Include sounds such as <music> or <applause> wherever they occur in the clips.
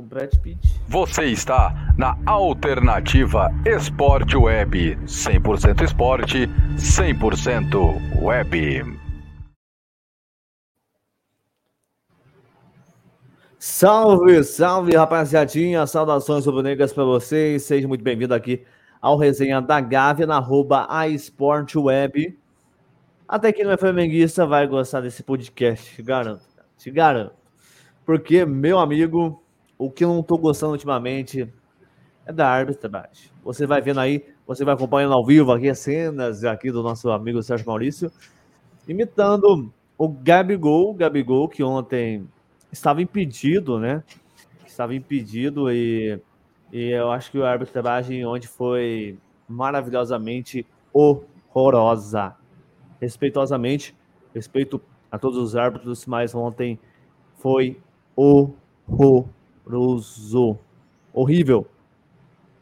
o Brad Pitt. Você está na Alternativa Esporte Web. 100% esporte, 100% web. Salve, salve, rapaziadinha. Saudações rubro-negras para vocês. Seja muito bem-vindo aqui ao resenha da Gávea na arroba a Esporte Web. Até quem não é flamenguista vai gostar desse podcast, te garanto. Te garanto. Porque, meu amigo, o que eu não tô gostando ultimamente é da arbitragem. Você vai vendo aí, você vai acompanhando ao vivo aqui as cenas aqui do nosso amigo Sérgio Maurício, imitando o Gabigol, Gabigol que ontem estava impedido, né? Estava impedido e, e eu acho que a arbitragem onde foi maravilhosamente horrorosa. Respeitosamente, respeito a todos os árbitros, mas ontem foi horroroso horroroso. Horrível.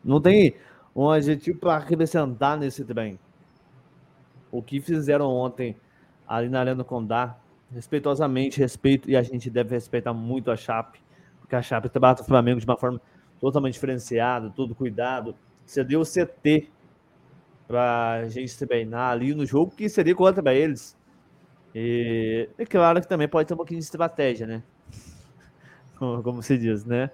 Não tem um adjetivo para acrescentar nesse trem. O que fizeram ontem ali na Arena Condá, respeitosamente, respeito, e a gente deve respeitar muito a Chape, porque a Chape trata o Flamengo de uma forma totalmente diferenciada, todo cuidado. Cedeu o CT para a gente treinar ali no jogo, que seria contra eles. E é claro que também pode ter um pouquinho de estratégia, né? Como se diz, né?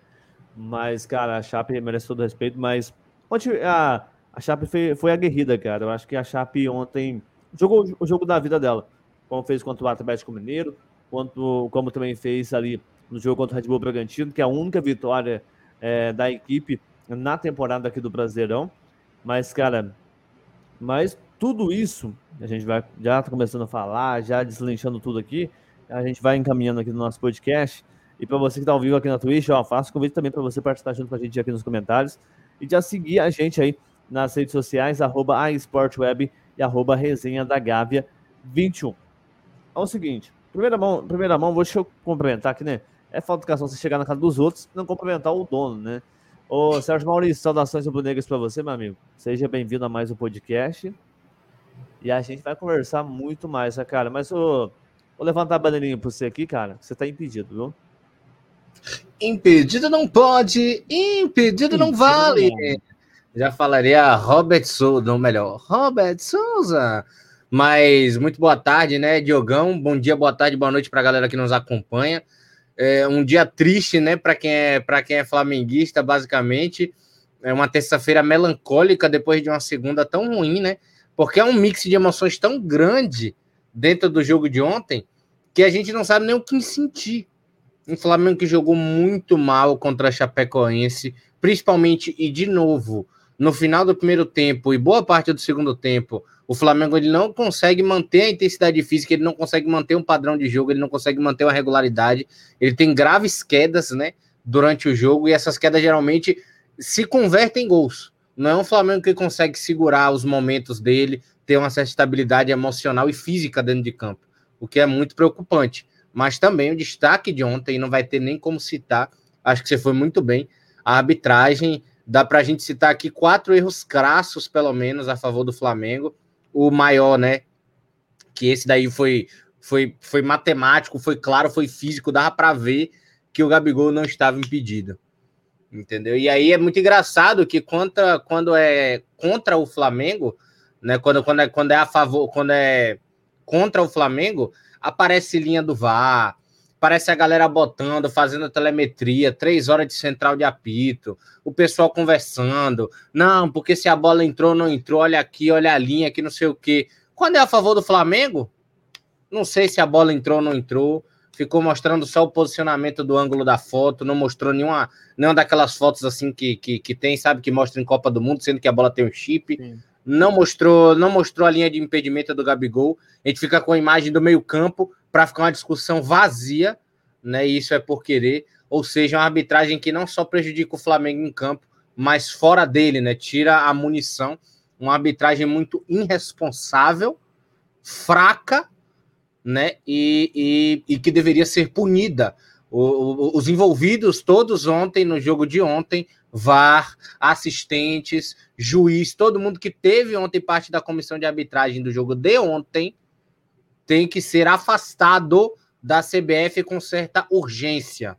Mas, cara, a Chape merece todo respeito, mas ontem a, a Chape foi, foi aguerrida, cara. Eu acho que a Chape ontem jogou o jogo da vida dela, como fez contra o Atlético Mineiro, quanto, como também fez ali no jogo contra o Red Bull Bragantino, que é a única vitória é, da equipe na temporada aqui do Brasileirão. Mas, cara, mas tudo isso, a gente vai já tá começando a falar, já deslinchando tudo aqui, a gente vai encaminhando aqui no nosso podcast. E para você que está ao vivo aqui na Twitch, ó, faço convite também para você participar junto com a gente aqui nos comentários e já seguir a gente aí nas redes sociais, arroba aesportweb e arroba resenha da Gávea 21. É o seguinte, primeira mão, primeira mão, deixa eu complementar aqui, né? É falta de educação você chegar na casa dos outros e não cumprimentar o dono, né? Ô, Sérgio Maurício, saudações rubro-negras para você, meu amigo. Seja bem-vindo a mais um podcast. E a gente vai conversar muito mais, né, cara? Mas vou levantar a bandeirinha para você aqui, cara. Você está impedido, viu? Impedido não pode, impedido não vale. Já falaria Robert Souza, ou melhor, Robert Souza. Mas muito boa tarde, né, Diogão? Bom dia, boa tarde, boa noite para a galera que nos acompanha. É um dia triste, né, para quem é para quem é flamenguista, basicamente. É uma terça-feira melancólica depois de uma segunda tão ruim, né? Porque é um mix de emoções tão grande dentro do jogo de ontem que a gente não sabe nem o que sentir. Um Flamengo que jogou muito mal contra a Chapecoense, principalmente e de novo, no final do primeiro tempo e boa parte do segundo tempo, o Flamengo ele não consegue manter a intensidade física, ele não consegue manter um padrão de jogo, ele não consegue manter uma regularidade, ele tem graves quedas, né, durante o jogo e essas quedas geralmente se convertem em gols. Não é um Flamengo que consegue segurar os momentos dele, ter uma certa estabilidade emocional e física dentro de campo, o que é muito preocupante mas também o destaque de ontem, não vai ter nem como citar, acho que você foi muito bem, a arbitragem, dá para a gente citar aqui quatro erros crassos, pelo menos, a favor do Flamengo, o maior, né, que esse daí foi, foi, foi matemático, foi claro, foi físico, dava para ver que o Gabigol não estava impedido, entendeu? E aí é muito engraçado que contra, quando é contra o Flamengo, né, quando, quando, é, quando é a favor, quando é contra o Flamengo, aparece linha do VAR, aparece a galera botando, fazendo telemetria, três horas de central de apito, o pessoal conversando. Não, porque se a bola entrou, não entrou, olha aqui, olha a linha, aqui não sei o quê. Quando é a favor do Flamengo, não sei se a bola entrou ou não entrou. Ficou mostrando só o posicionamento do ângulo da foto, não mostrou nenhuma, nenhuma daquelas fotos assim que, que, que tem, sabe, que mostra em Copa do Mundo, sendo que a bola tem um chip. Sim não mostrou, não mostrou a linha de impedimento do Gabigol. A gente fica com a imagem do meio-campo para ficar uma discussão vazia, né? E isso é por querer, ou seja, uma arbitragem que não só prejudica o Flamengo em campo, mas fora dele, né? Tira a munição, uma arbitragem muito irresponsável, fraca, né? E, e, e que deveria ser punida. O, o, os envolvidos todos ontem no jogo de ontem VAR, assistentes, juiz, todo mundo que teve ontem parte da comissão de arbitragem do jogo de ontem tem que ser afastado da CBF com certa urgência.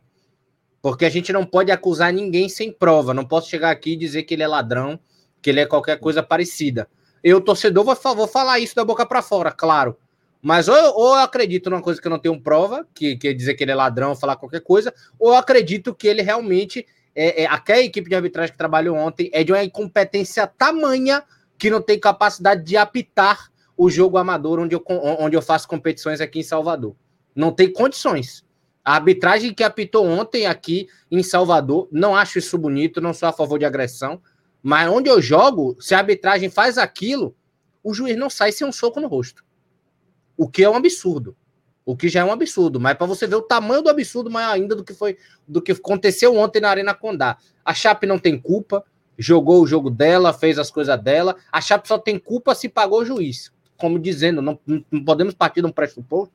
Porque a gente não pode acusar ninguém sem prova. Não posso chegar aqui e dizer que ele é ladrão, que ele é qualquer coisa parecida. Eu, torcedor, vou, vou falar isso da boca para fora, claro. Mas ou, ou, eu acredito numa coisa que eu não tenho prova, que quer dizer que ele é ladrão, falar qualquer coisa, ou eu acredito que ele realmente, é, é, aquela equipe de arbitragem que trabalhou ontem, é de uma incompetência tamanha que não tem capacidade de apitar o jogo amador onde eu, onde eu faço competições aqui em Salvador. Não tem condições. A arbitragem que apitou ontem aqui em Salvador, não acho isso bonito, não sou a favor de agressão, mas onde eu jogo, se a arbitragem faz aquilo, o juiz não sai sem um soco no rosto. O que é um absurdo. O que já é um absurdo, mas para você ver o tamanho do absurdo maior ainda do que foi do que aconteceu ontem na Arena Condá. A Chape não tem culpa, jogou o jogo dela, fez as coisas dela. A Chape só tem culpa se pagou o juiz. Como dizendo, não, não podemos partir de um pressuposto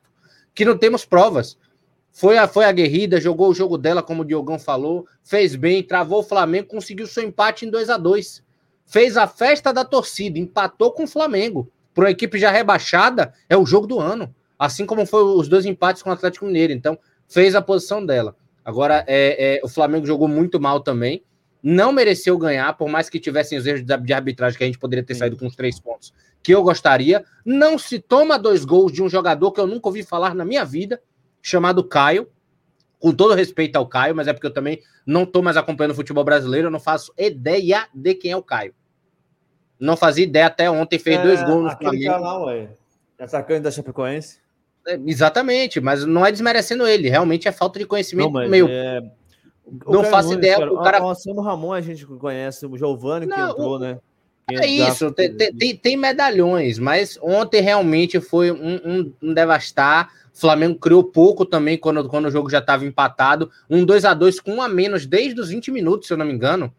que não temos provas. Foi, a, foi aguerrida, jogou o jogo dela, como o Diogão falou, fez bem, travou o Flamengo, conseguiu seu empate em 2 a 2 Fez a festa da torcida, empatou com o Flamengo. Para uma equipe já rebaixada, é o jogo do ano. Assim como foi os dois empates com o Atlético Mineiro. Então, fez a posição dela. Agora, é, é, o Flamengo jogou muito mal também. Não mereceu ganhar, por mais que tivessem os erros de arbitragem, que a gente poderia ter saído com os três pontos, que eu gostaria. Não se toma dois gols de um jogador que eu nunca ouvi falar na minha vida, chamado Caio. Com todo respeito ao Caio, mas é porque eu também não estou mais acompanhando o futebol brasileiro, eu não faço ideia de quem é o Caio. Não fazia ideia até ontem, fez é, dois gols no Flamengo. Canal, ué. Atacante da Chapecoense. É, exatamente, mas não é desmerecendo ele, realmente é falta de conhecimento não, meu. É... não faço ideia. Cara, o cara... O Anselmo Ramon a gente conhece, o Giovanni que entrou, o... né? é isso, tem, tem, tem, medalhões, mas ontem realmente foi um, um, um devastar. O Flamengo criou pouco também quando, quando o jogo já estava empatado. Um 2 a 2 com um a menos desde os 20 minutos, se eu não me engano.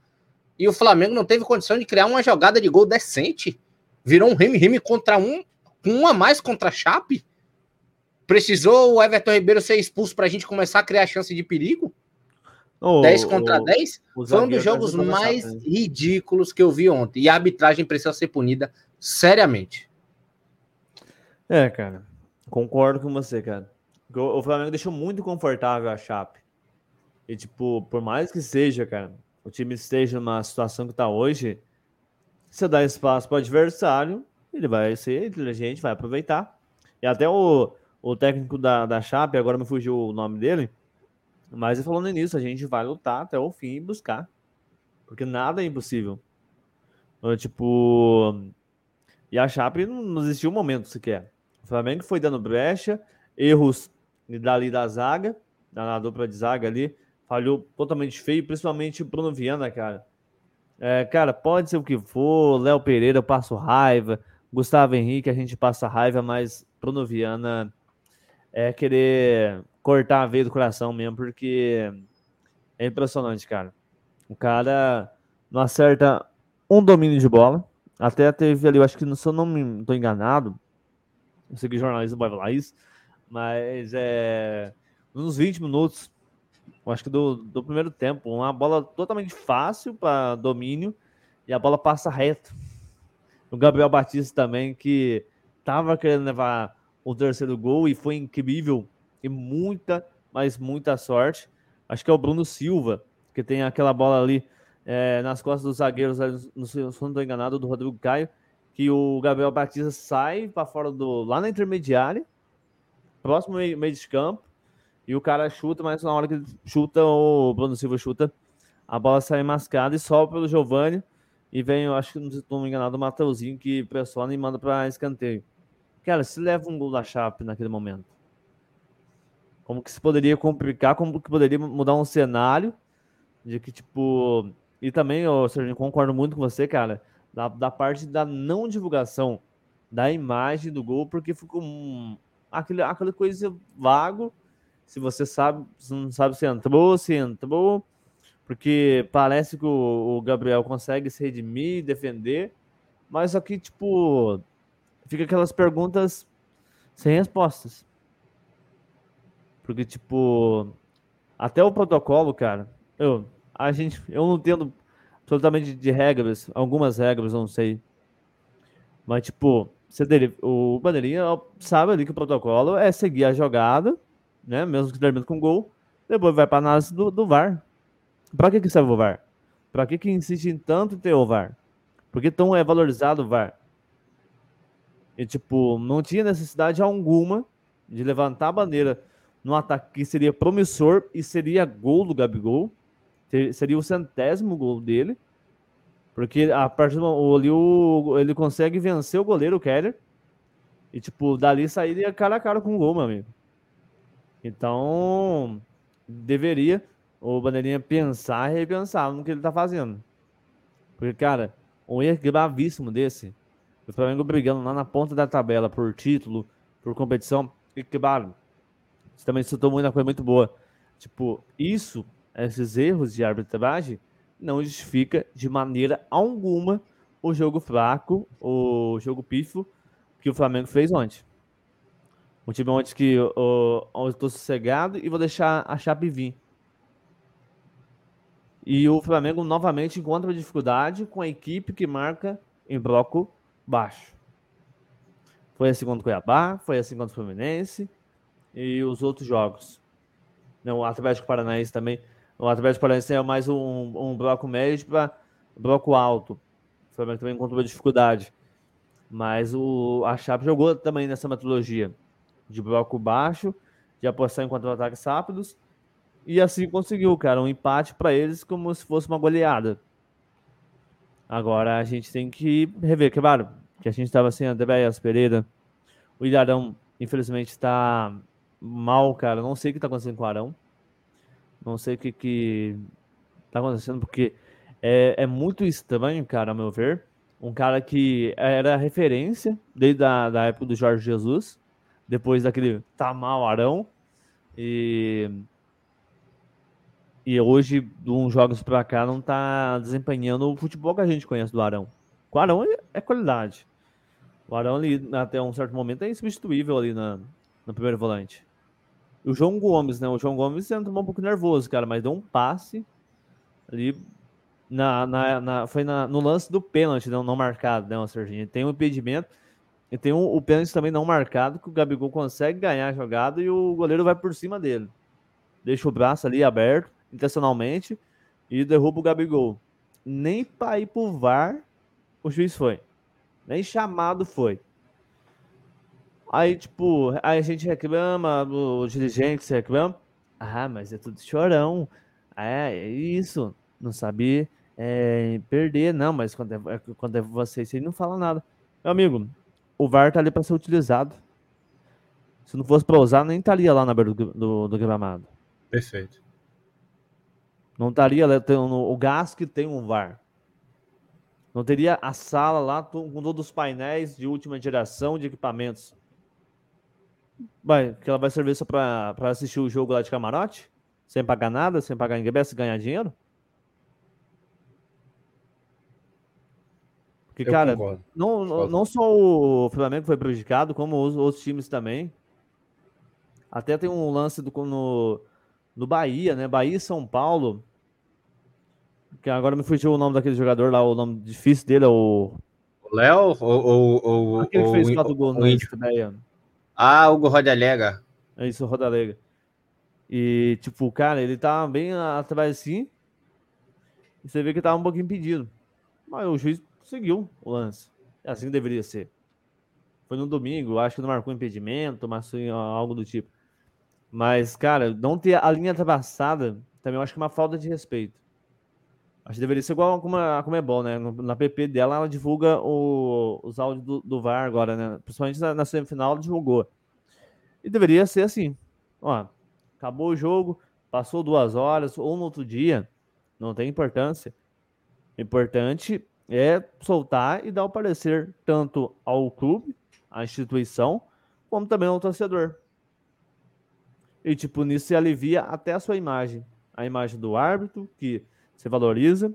E o Flamengo não teve condição de criar uma jogada de gol decente. Virou um rime-rime contra um, com um a mais contra a Chape. Precisou o Everton Ribeiro ser expulso para a gente começar a criar chance de perigo? Oh, 10 contra oh, 10? Foi um dos jogos mais ridículos que eu vi ontem. E a arbitragem precisa ser punida seriamente. É, cara. Concordo com você, cara. O Flamengo deixou muito confortável a Chape. E, tipo, por mais que seja, cara, o time esteja numa situação que tá hoje, se dá espaço para o adversário, ele vai ser inteligente, vai aproveitar. E até o, o técnico da, da Chape, agora me fugiu o nome dele, mas falando nisso, a gente vai lutar até o fim e buscar. Porque nada é impossível. Tipo. E a Chape não existiu um momento sequer. O Flamengo foi dando brecha, erros dali da zaga, da dupla de zaga ali, falhou totalmente feio, principalmente Bruno Viana, cara. É, cara, pode ser o que for, Léo Pereira eu passo raiva, Gustavo Henrique a gente passa raiva, mas Bruno Viana é querer cortar a veia do coração mesmo, porque é impressionante, cara. O cara não acerta um domínio de bola. Até teve ali, eu acho que se eu não me estou enganado, não sei que jornalista vai falar isso, mas é uns 20 minutos, eu acho que do, do primeiro tempo, uma bola totalmente fácil para domínio e a bola passa reto. O Gabriel Batista também, que tava querendo levar o terceiro gol e foi incrível e muita, mas muita sorte. Acho que é o Bruno Silva, que tem aquela bola ali é, nas costas dos zagueiros, no, se não estou enganado, do Rodrigo Caio, que o Gabriel Batista sai para fora do. lá na intermediária, próximo meio, meio de campo, e o cara chuta, mas na hora que chuta, o Bruno Silva chuta, a bola sai mascada e sobe pelo Giovani. E vem, eu acho que não estou enganado, o Mateuzinho que pressiona e manda para escanteio. Cara, se leva um gol da Chape naquele momento, como que se poderia complicar, como que poderia mudar um cenário de que, tipo. E também, eu, Serginho, concordo muito com você, cara, da, da parte da não divulgação da imagem do gol, porque ficou um, aquele, aquela coisa vago. Se você sabe, se não sabe se entrou, se entrou, porque parece que o, o Gabriel consegue se redimir, defender, mas aqui, tipo, fica aquelas perguntas sem respostas. Porque, tipo, até o protocolo, cara, eu, a gente, eu não entendo absolutamente de regras, algumas regras, eu não sei. Mas, tipo, você dele, o Bandeirinha sabe ali que o protocolo é seguir a jogada, né? Mesmo que termine com gol, depois vai para análise do, do VAR. Para que, que serve o VAR? Para que, que insistem tanto em ter o VAR? Porque tão é valorizado o VAR? E, tipo, não tinha necessidade alguma de levantar a bandeira no ataque que seria promissor e seria gol do Gabigol. Seria o centésimo gol dele. Porque a partir do ali o, ele consegue vencer o goleiro, o Keller. E, tipo, dali sairia cara a cara com o gol, meu amigo. Então, deveria o Bandeirinha pensar e repensar no que ele tá fazendo. Porque, cara, um erro gravíssimo desse, o Flamengo brigando lá na ponta da tabela por título, por competição, e que, claro, você também citou muita coisa muito boa. Tipo, isso, esses erros de arbitragem, não justifica de maneira alguma o jogo fraco, o jogo pífio que o Flamengo fez ontem. Um time ontem que eu estou sossegado e vou deixar a Chape vir. E o Flamengo novamente encontra dificuldade com a equipe que marca em bloco baixo. Foi assim contra o Cuiabá, foi assim contra o Fluminense e os outros jogos. Não, o Atlético Paranaense também o Atlético Paranaense é mais um, um bloco médio para bloco alto. O Flamengo também encontrou dificuldade. Mas o, a Chape jogou também nessa metodologia de bloco baixo, de apostar em contra-ataques rápidos. E assim conseguiu, cara, um empate para eles como se fosse uma goleada. Agora a gente tem que rever, claro, que a gente estava sem Andréas Pereira. O Ilharão, infelizmente, está mal, cara. Não sei o que está acontecendo com o Arão. Não sei o que, que tá acontecendo, porque é, é muito estranho, cara, a meu ver. Um cara que era referência desde a da época do Jorge Jesus, depois daquele tá mal Arão. E, e hoje, de uns jogos para cá, não tá desempenhando o futebol que a gente conhece do Arão. O Arão é qualidade. O Arão, ali, até um certo momento, é insubstituível ali na, no primeiro volante. O João Gomes, né? O João Gomes entrou um pouco nervoso, cara, mas deu um passe ali na, na, na foi na, no lance do pênalti, não, não marcado, né, Serginho? Tem um impedimento e tem um, o pênalti também não marcado que o Gabigol consegue ganhar a jogada e o goleiro vai por cima dele. Deixa o braço ali aberto, intencionalmente, e derruba o Gabigol. Nem para ir pro VAR o juiz foi. Nem chamado foi. Aí, tipo, aí a gente reclama, o dirigente se reclama. Ah, mas é tudo chorão. É, é isso. Não sabe é, perder, não, mas quando é, é quando é você, você não fala nada. Meu amigo, o VAR tá ali para ser utilizado. Se não fosse para usar, nem estaria lá na beira do, do, do gramado. Perfeito. Não estaria o gás que tem um VAR. Não teria a sala lá com todos os painéis de última geração de equipamentos. Vai, que ela vai servir só pra assistir o jogo lá de camarote? Sem pagar nada, sem pagar ninguém, se ganhar dinheiro? Porque, Eu cara, não, não só o Flamengo foi prejudicado, como os outros times também. Até tem um lance do, no, no Bahia, né? Bahia e São Paulo. Que agora me fugiu o nome daquele jogador lá, o nome difícil dele é o. Léo? Ou, ou, Aquele que fez quatro gols no né? Ah, Hugo Rodalega. É isso, Rodalega. E, tipo, cara, ele tá bem atrás assim. E você vê que tá um pouquinho impedido. Mas o juiz seguiu o lance. É assim que deveria ser. Foi no domingo, acho que não marcou impedimento, mas foi algo do tipo. Mas, cara, não ter a linha atravessada também eu acho que é uma falta de respeito. Acho que deveria ser igual a Comebol, né? Na PP dela, ela divulga o, os áudios do, do, VAR agora, né? Principalmente na, na, semifinal, ela divulgou. E deveria ser assim. Ó, acabou o jogo, passou duas horas, ou no outro dia, não tem importância. O importante é soltar e dar o parecer tanto ao clube, à instituição, como também ao torcedor. E, tipo, nisso se alivia até a sua imagem. A imagem do árbitro, que você valoriza,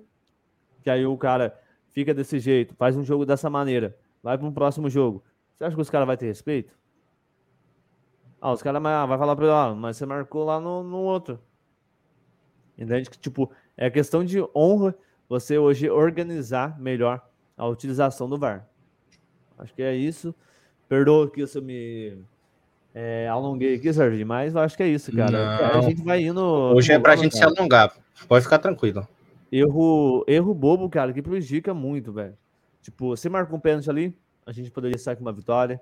que aí o cara fica desse jeito, faz um jogo dessa maneira, vai para um próximo jogo. Você acha que os caras vão ter respeito? Ah, os caras ah, vai falar para ele, ah, mas você marcou lá no, no outro. Entende que, tipo, é questão de honra você hoje organizar melhor a utilização do VAR. Acho que é isso. Perdoa que isso me é, alonguei aqui, Serginho, mas eu acho que é isso, cara. Não. A gente vai indo. Hoje é pra rolando, gente se cara. alongar. Pode ficar tranquilo. Erro, erro bobo, cara, que prejudica muito, velho. Tipo, você marca um pênalti ali, a gente poderia sair com uma vitória.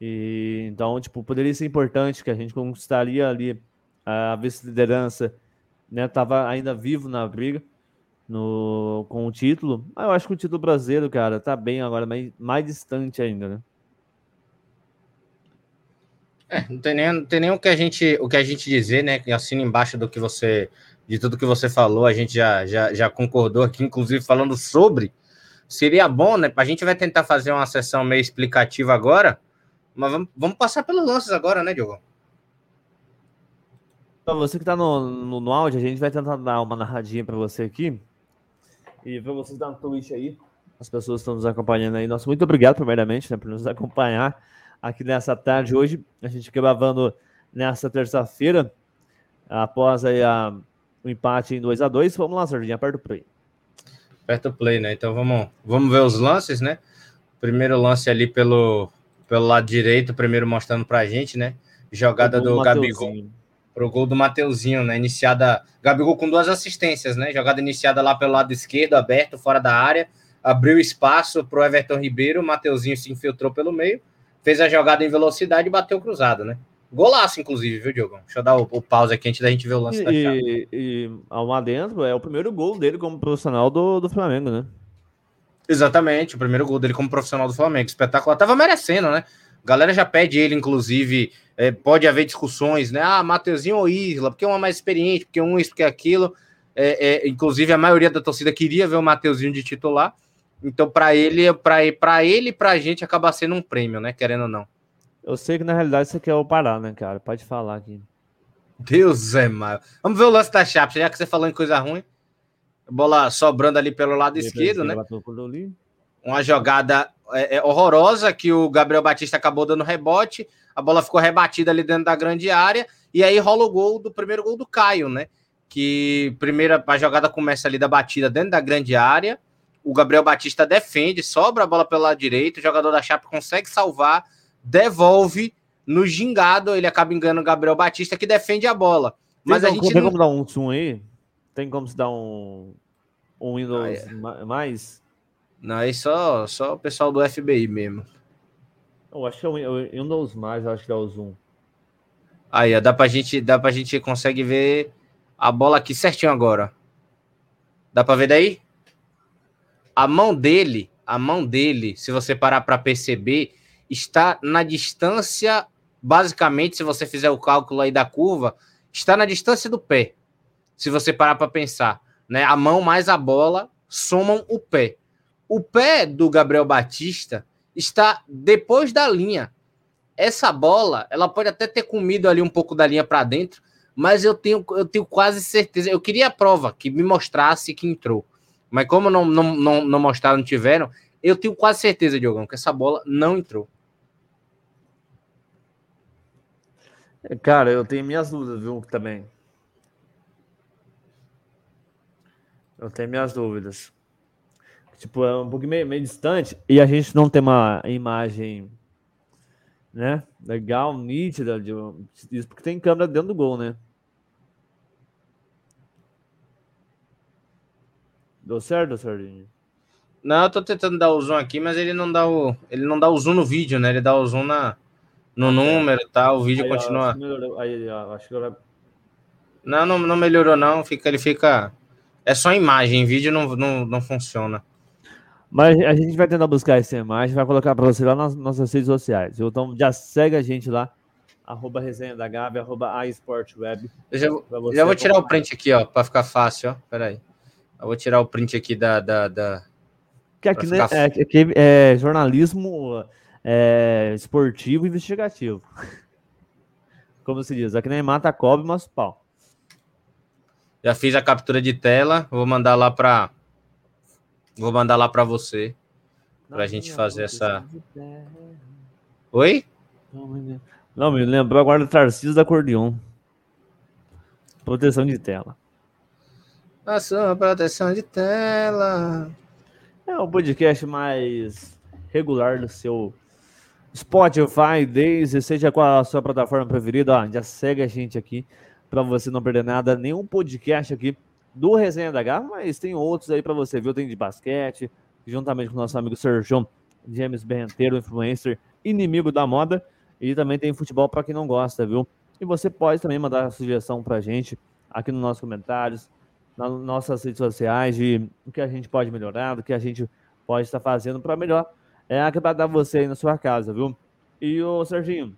E então, tipo, poderia ser importante que a gente conquistaria ali a vice-liderança, né? Tava ainda vivo na briga no, com o título. Mas eu acho que o título brasileiro, cara, tá bem agora, mais, mais distante ainda, né? É, não tem nem, não tem nem o que a gente o que a gente dizer, né? Que assina embaixo do que você de tudo que você falou, a gente já, já, já concordou aqui, inclusive falando sobre. Seria bom, né? A gente vai tentar fazer uma sessão meio explicativa agora, mas vamos, vamos passar pelos lances agora, né, Diogo? Pra você que tá no, no, no áudio, a gente vai tentar dar uma narradinha pra você aqui. E pra vocês dar um Twitch aí, as pessoas que estão nos acompanhando aí. Nosso muito obrigado, primeiramente, né, por nos acompanhar aqui nessa tarde hoje. A gente gravando nessa terça-feira, após aí a, o empate em 2 a 2 Vamos lá, Sardinha, aperta o play. Aperta o play, né? Então vamos, vamos ver os lances, né? Primeiro lance ali pelo, pelo lado direito, primeiro mostrando pra gente, né? Jogada O gol do Gabigol. Pro gol do Mateuzinho, né? Iniciada. Gabigol com duas assistências, né? Jogada iniciada lá pelo lado esquerdo, aberto, fora da área. Abriu espaço pro Everton Ribeiro. O Mateuzinho se infiltrou pelo meio. Fez a jogada em velocidade e bateu cruzado, né? Golaço, inclusive, viu, Diogão? Deixa eu dar o, o pause aqui antes da gente ver o lance da chave. E, e ao adentro é o primeiro gol dele como profissional do, do Flamengo, né? Exatamente, o primeiro gol dele como profissional do Flamengo. Espetacular. Tava merecendo, né? A galera já pede ele, inclusive. é, pode haver discussões, né? Ah, Mateuzinho ou Isla, porque um é mais experiente, porque um isso, porque aquilo. É, é, inclusive, a maioria da torcida queria ver o Mateuzinho de titular. Então, para ele, para ele e pra gente, acaba sendo um prêmio, né? Querendo ou não. Eu sei que na realidade você quer o Pará, né, cara? Pode falar aqui. Deus é mal. Vamos ver o lance da Chape, já que você falou em coisa ruim. Bola sobrando ali pelo lado esquerdo, né? Uma jogada é, é, horrorosa que o Gabriel Batista acabou dando rebote, a bola ficou rebatida ali dentro da grande área e aí rola o gol do primeiro gol do Caio, né? Que primeira a jogada começa ali da batida dentro da grande área, o Gabriel Batista defende, sobra a bola pelo lado direito, o jogador da Chape consegue salvar, devolve no gingado, ele acaba enganando o Gabriel Batista que defende a bola. Mas tem, a como- gente tem não... como dar um zoom aí? Tem como se dar um, um Windows Ah, é. ma- mais? não, aí só só o pessoal do FBI mesmo. Eu acho que é o o Windows mais, acho que dá o zoom. Aí, ó, dá pra gente, dá pra gente consegue ver a bola aqui certinho agora. Dá pra ver daí? A mão dele, a mão dele, se você parar para perceber, está na distância, basicamente, se você fizer o cálculo aí da curva, está na distância do pé. Se você parar para pensar, né? A mão mais a bola somam o pé. O pé do Gabriel Batista está depois da linha essa bola, ela pode até ter comido ali um pouco da linha para dentro, mas eu tenho, eu tenho quase certeza. Eu queria a prova que me mostrasse que entrou. Mas como não, não, não, não mostraram, não tiveram, eu tenho quase certeza, Diogão, que essa bola não entrou. Cara, eu tenho minhas dúvidas, viu, também. Eu tenho minhas dúvidas. Tipo, é um pouquinho meio, meio distante e a gente não tem uma imagem, né, legal, nítida de, porque tem câmera dentro do gol, né? Deu certo, Sardinha? Não, eu tô tentando dar o zoom aqui, mas ele não dá o, ele não dá o zoom no vídeo, né? Ele dá o zoom na, no número e tal, o vídeo Aí, ó, continua. melhorou. Aí, ó, acho que agora Não, não, não melhorou, não. Fica, ele fica. É só imagem, vídeo não, não, não funciona. Mas a gente vai tentar buscar essa imagem, vai colocar para você lá nas nossas redes sociais. Então já segue a gente lá, arroba resenha da Gabi, arroba a Sport Web. Eu já, já vou tirar o print aqui, ó, pra ficar fácil, ó. Pera aí. Eu vou tirar o print aqui da. da, da... Que aqui, pra né, ficar- é, aqui é jornalismo é, esportivo investigativo. <laughs> Como se diz, aqui nem mata, cobre, mas pau. Já fiz a captura de tela, vou mandar lá pra. Vou mandar lá pra você. Pra gente fazer essa- Oi? Não, me lembrou agora do Tarcísio da Acordeon. Proteção de tela. A sua proteção de tela. É o podcast mais regular do seu Spotify, Daisy, seja qual a sua plataforma preferida, ó, já segue a gente aqui para você não perder nada, nenhum podcast aqui do Resenha da Garra, mas tem outros aí para você, viu? Tem de basquete, juntamente com nosso amigo Sérgio James Berrenteiro, influencer, inimigo da moda, e também tem futebol para quem não gosta, viu? E você pode também mandar sugestão para a gente aqui nos nossos comentários, nas nossas redes sociais, de o que a gente pode melhorar, do que a gente pode estar fazendo para melhor é agradar você aí na sua casa, viu? E o Serginho,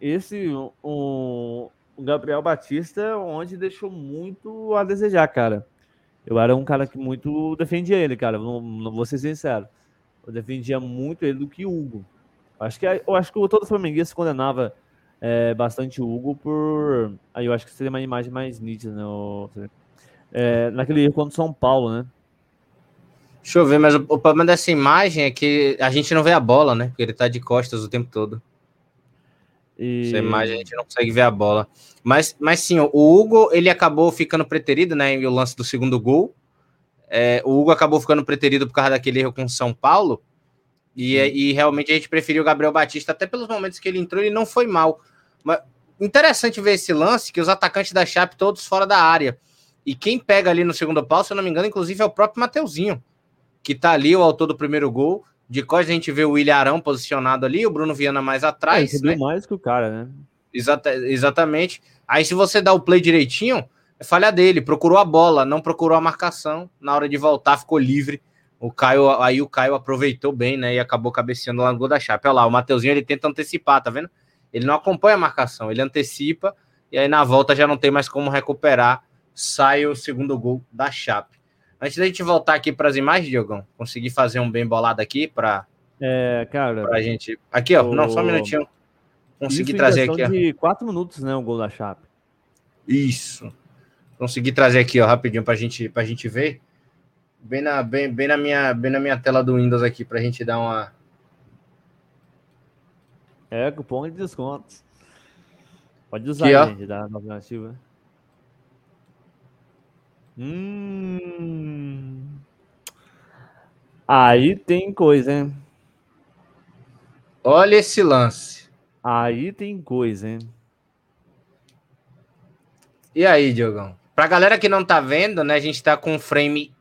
esse um, o Gabriel Batista, onde deixou muito a desejar, cara. Eu era um cara que muito defendia ele, cara. Não, não vou ser sincero. Eu defendia muito ele do que o Hugo. Acho que eu acho que todo flamenguista condenava é, bastante o Hugo por. Aí eu acho que seria uma imagem mais nítida, né? O... É, naquele erro contra o São Paulo, né? Deixa eu ver, mas o, o, problema dessa imagem é que a gente não vê a bola, né? Porque ele tá de costas o tempo todo. E... Essa imagem a gente não consegue ver a bola. Mas, mas sim, o Hugo ele acabou ficando preterido, né? Em o lance do segundo gol. É, o Hugo acabou ficando preterido por causa daquele erro com o São Paulo. E, e realmente a gente preferiu o Gabriel Batista, até pelos momentos que ele entrou, ele não foi mal. Mas interessante ver esse lance, que os atacantes da Chape todos fora da área. E quem pega ali no segundo pau, se eu não me engano, inclusive é o próprio Mateuzinho que tá ali, o autor do primeiro gol. De cós a gente vê o Arão posicionado ali, o Bruno Viana mais atrás. É, né? mais que o cara, né? Exata, exatamente. Aí, se você dá o play direitinho, é falha dele. Procurou a bola, não procurou a marcação. Na hora de voltar, ficou livre. O Caio, aí o Caio aproveitou bem, né? E acabou cabeceando lá no gol da Chape. Olha lá, o Mateuzinho ele tenta antecipar, tá vendo? Ele não acompanha a marcação, ele antecipa. E aí na volta já não tem mais como recuperar. Sai o segundo gol da Chape. Antes da gente voltar aqui para as imagens, Diogão, conseguir fazer um bem bolado aqui para. É, cara. Pra gente. Aqui, ó. O... Não, só um minutinho. Consegui trazer aqui, ó. de quatro minutos, né? O gol da Chape. Isso. Consegui trazer aqui, ó, rapidinho pra gente, pra gente ver. Bem na, bem, bem, na minha, bem na minha tela do Windows aqui, pra gente dar uma. É, cupom de descontos. Pode usar, aqui, gente, da alternativa. Hum. Aí tem coisa, hein? Olha esse lance. Aí tem coisa, hein? E aí, Diogão? Pra galera que não tá vendo, né? A gente tá com o frame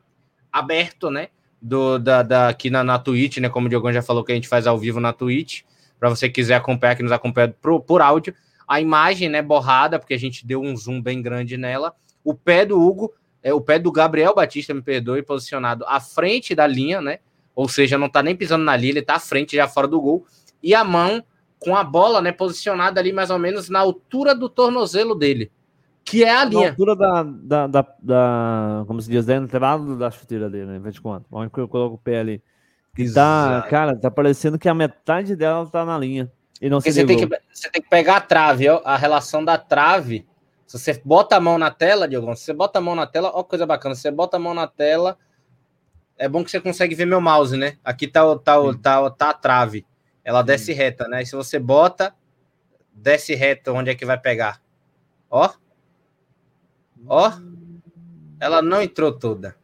aberto, né? Do, da, da, aqui na, na Twitch, né? Como o Diogão já falou que a gente faz ao vivo na Twitch. Pra você quiser acompanhar, que nos acompanha por, por áudio. A imagem, né? Borrada, porque a gente deu um zoom bem grande nela. O pé do Hugo é o pé do Gabriel Batista, me perdoe, posicionado à frente da linha, né? Ou seja, não tá nem pisando na linha, ele tá à frente, já fora do gol. E a mão com a bola, né, posicionada ali mais ou menos na altura do tornozelo dele, que é a linha. Na altura da, da, da, da como se diz, da entrada da chuteira dele, né? Vê quanto. Onde eu coloco o pé ali. Tá, cara, tá parecendo que a metade dela tá na linha. E não você tem, que, você tem que pegar a trave, ó, a relação da trave se você bota a mão na tela, Diogo, se você bota a mão na tela, ó, coisa bacana. Se você bota a mão na tela, é bom que você consegue ver meu mouse, né? Aqui tá, tá, tá, tá a trave. Ela desce Sim. reta, né? E se você bota, desce reta, onde é que vai pegar? Ó. Ó. Ela não entrou toda.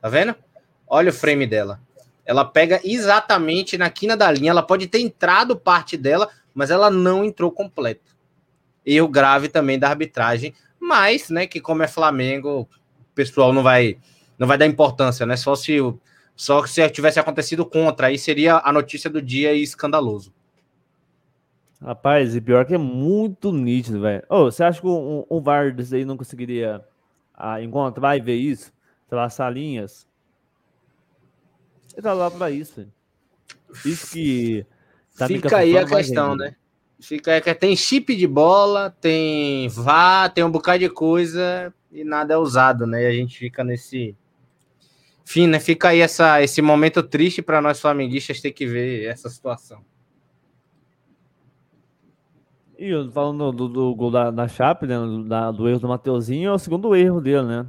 Tá vendo? Olha o frame dela. Ela pega exatamente na quina da linha. Ela pode ter entrado parte dela, mas ela não entrou completa erro grave também da arbitragem, mas, né, que como é Flamengo, o pessoal não vai não vai dar importância, né? Só se só se tivesse acontecido contra, aí seria a notícia do dia e escandaloso. Rapaz, e pior que é muito nítido, velho. Oh, você acha que um, um aí não conseguiria ah, encontrar e ver isso? Traçar linhas? Ele tá lá pra isso. Isso que. Tá Fica aí a questão, né? Fica, tem chip de bola, tem vá, tem um bocado de coisa e nada é usado, né? E a gente fica nesse. Enfim, né? Fica aí essa, esse momento triste para nós flamenguistas ter que ver essa situação. E falando do, do gol da, da Chape, né? Do, da, do erro do Mateuzinho, é o segundo erro dele, né?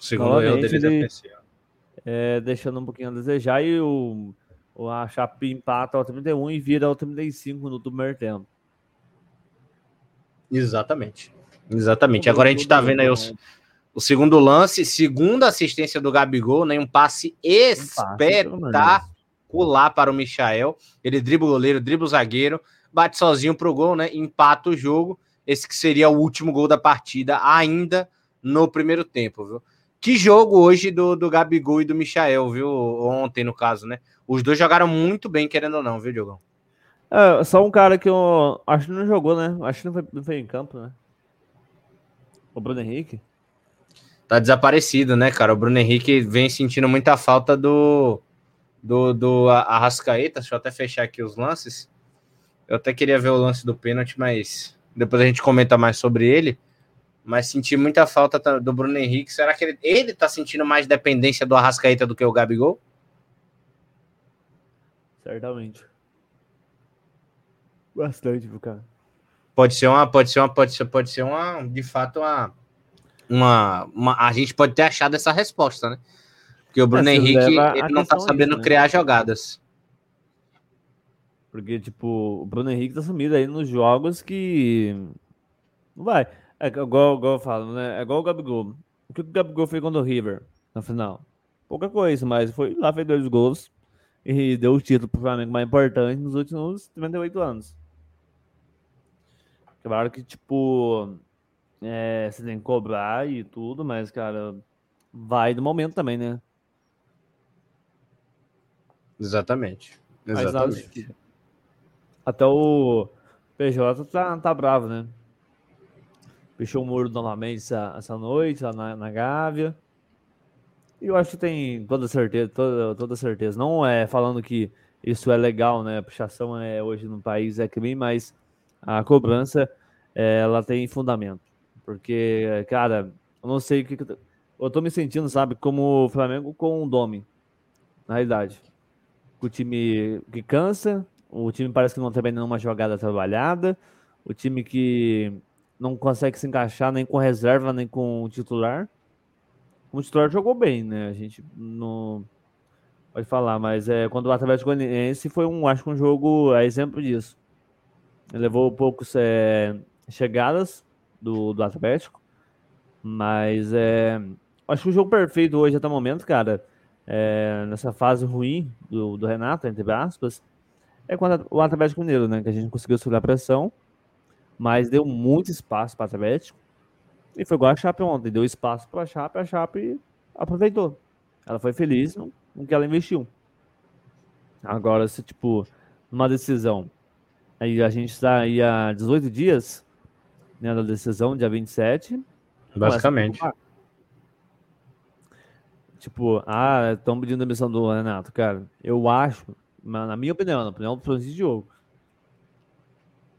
O segundo erro dele é, é, deixando um pouquinho a desejar e o a Chape empata ao 31 e vira ao 35 no primeiro tempo. Exatamente. Exatamente. Agora a gente tá vendo aí os, o segundo lance, segunda assistência do Gabigol, né? Um passe espetacular. para o Michael. Ele dribla o goleiro, dribla o zagueiro, bate sozinho pro gol, né? Empata o jogo. Esse que seria o último gol da partida, ainda no primeiro tempo, viu? Que jogo hoje do, do Gabigol e do Michael, viu? Ontem, no caso, né? Os dois jogaram muito bem, querendo ou não, viu, Diogão? É, só um cara que eu acho que não jogou, né? Acho que não foi, não foi em campo, né? O Bruno Henrique. Tá desaparecido, né, cara? O Bruno Henrique vem sentindo muita falta do, do, do Arrascaeta. Deixa eu até fechar aqui os lances. Eu até queria ver o lance do pênalti, mas depois a gente comenta mais sobre ele mas senti muita falta do Bruno Henrique. Será que ele, ele tá sentindo mais dependência do Arrascaeta do que o Gabigol? Certamente. Bastante, cara. Pode ser uma, pode ser uma, pode ser, pode ser uma, de fato, uma, uma, uma a gente pode ter achado essa resposta, né? Porque o Bruno é, Henrique ele não tá sabendo isso, né? criar jogadas. Porque, tipo, o Bruno Henrique tá sumido aí nos jogos que. Não vai. É igual, igual eu falo, né? É igual o Gabigol. O que o Gabigol fez contra o River na final? Pouca coisa, mas foi lá, fez dois gols e deu o título pro Flamengo mais importante nos últimos 38 anos. Claro que, tipo, é, você tem que cobrar e tudo, mas, cara, vai do momento também, né? Exatamente. Exatamente. Mas, até o PJ tá, tá bravo, né? Fechou o muro novamente essa, essa noite lá na, na Gávea. E eu acho que tem toda certeza, toda, toda certeza. Não é falando que isso é legal, né? A puxação é hoje no país é crime, mas a cobrança é, ela tem fundamento. Porque, cara, eu não sei o que. Eu tô me sentindo, sabe, como o Flamengo com o Domi, na realidade. O time que cansa, o time parece que não tem nenhuma jogada trabalhada, o time que não consegue se encaixar nem com reserva, nem com titular. O titular jogou bem, né? A gente não pode falar, mas é quando o Atlético Goianiense foi um, acho que um jogo a exemplo disso. Ele levou poucos é, chegadas do, do Atlético, mas é, acho que o jogo perfeito hoje até o momento, cara, é, nessa fase ruim do, do Renato, entre aspas, é quando o Atlético Mineiro, né? Que a gente conseguiu segurar a pressão mas deu muito espaço para o Atlético. E foi igual a Chape ontem, deu espaço para a Chape, a Chape aproveitou. Ela foi feliz no, no que ela investiu. Agora, se tipo, numa decisão, aí a gente está aí há 18 dias né, da decisão, dia 27. Basicamente. Tipo, ah, estão pedindo a missão do Renato, cara. Eu acho, na minha opinião, na opinião do Francisco Diogo,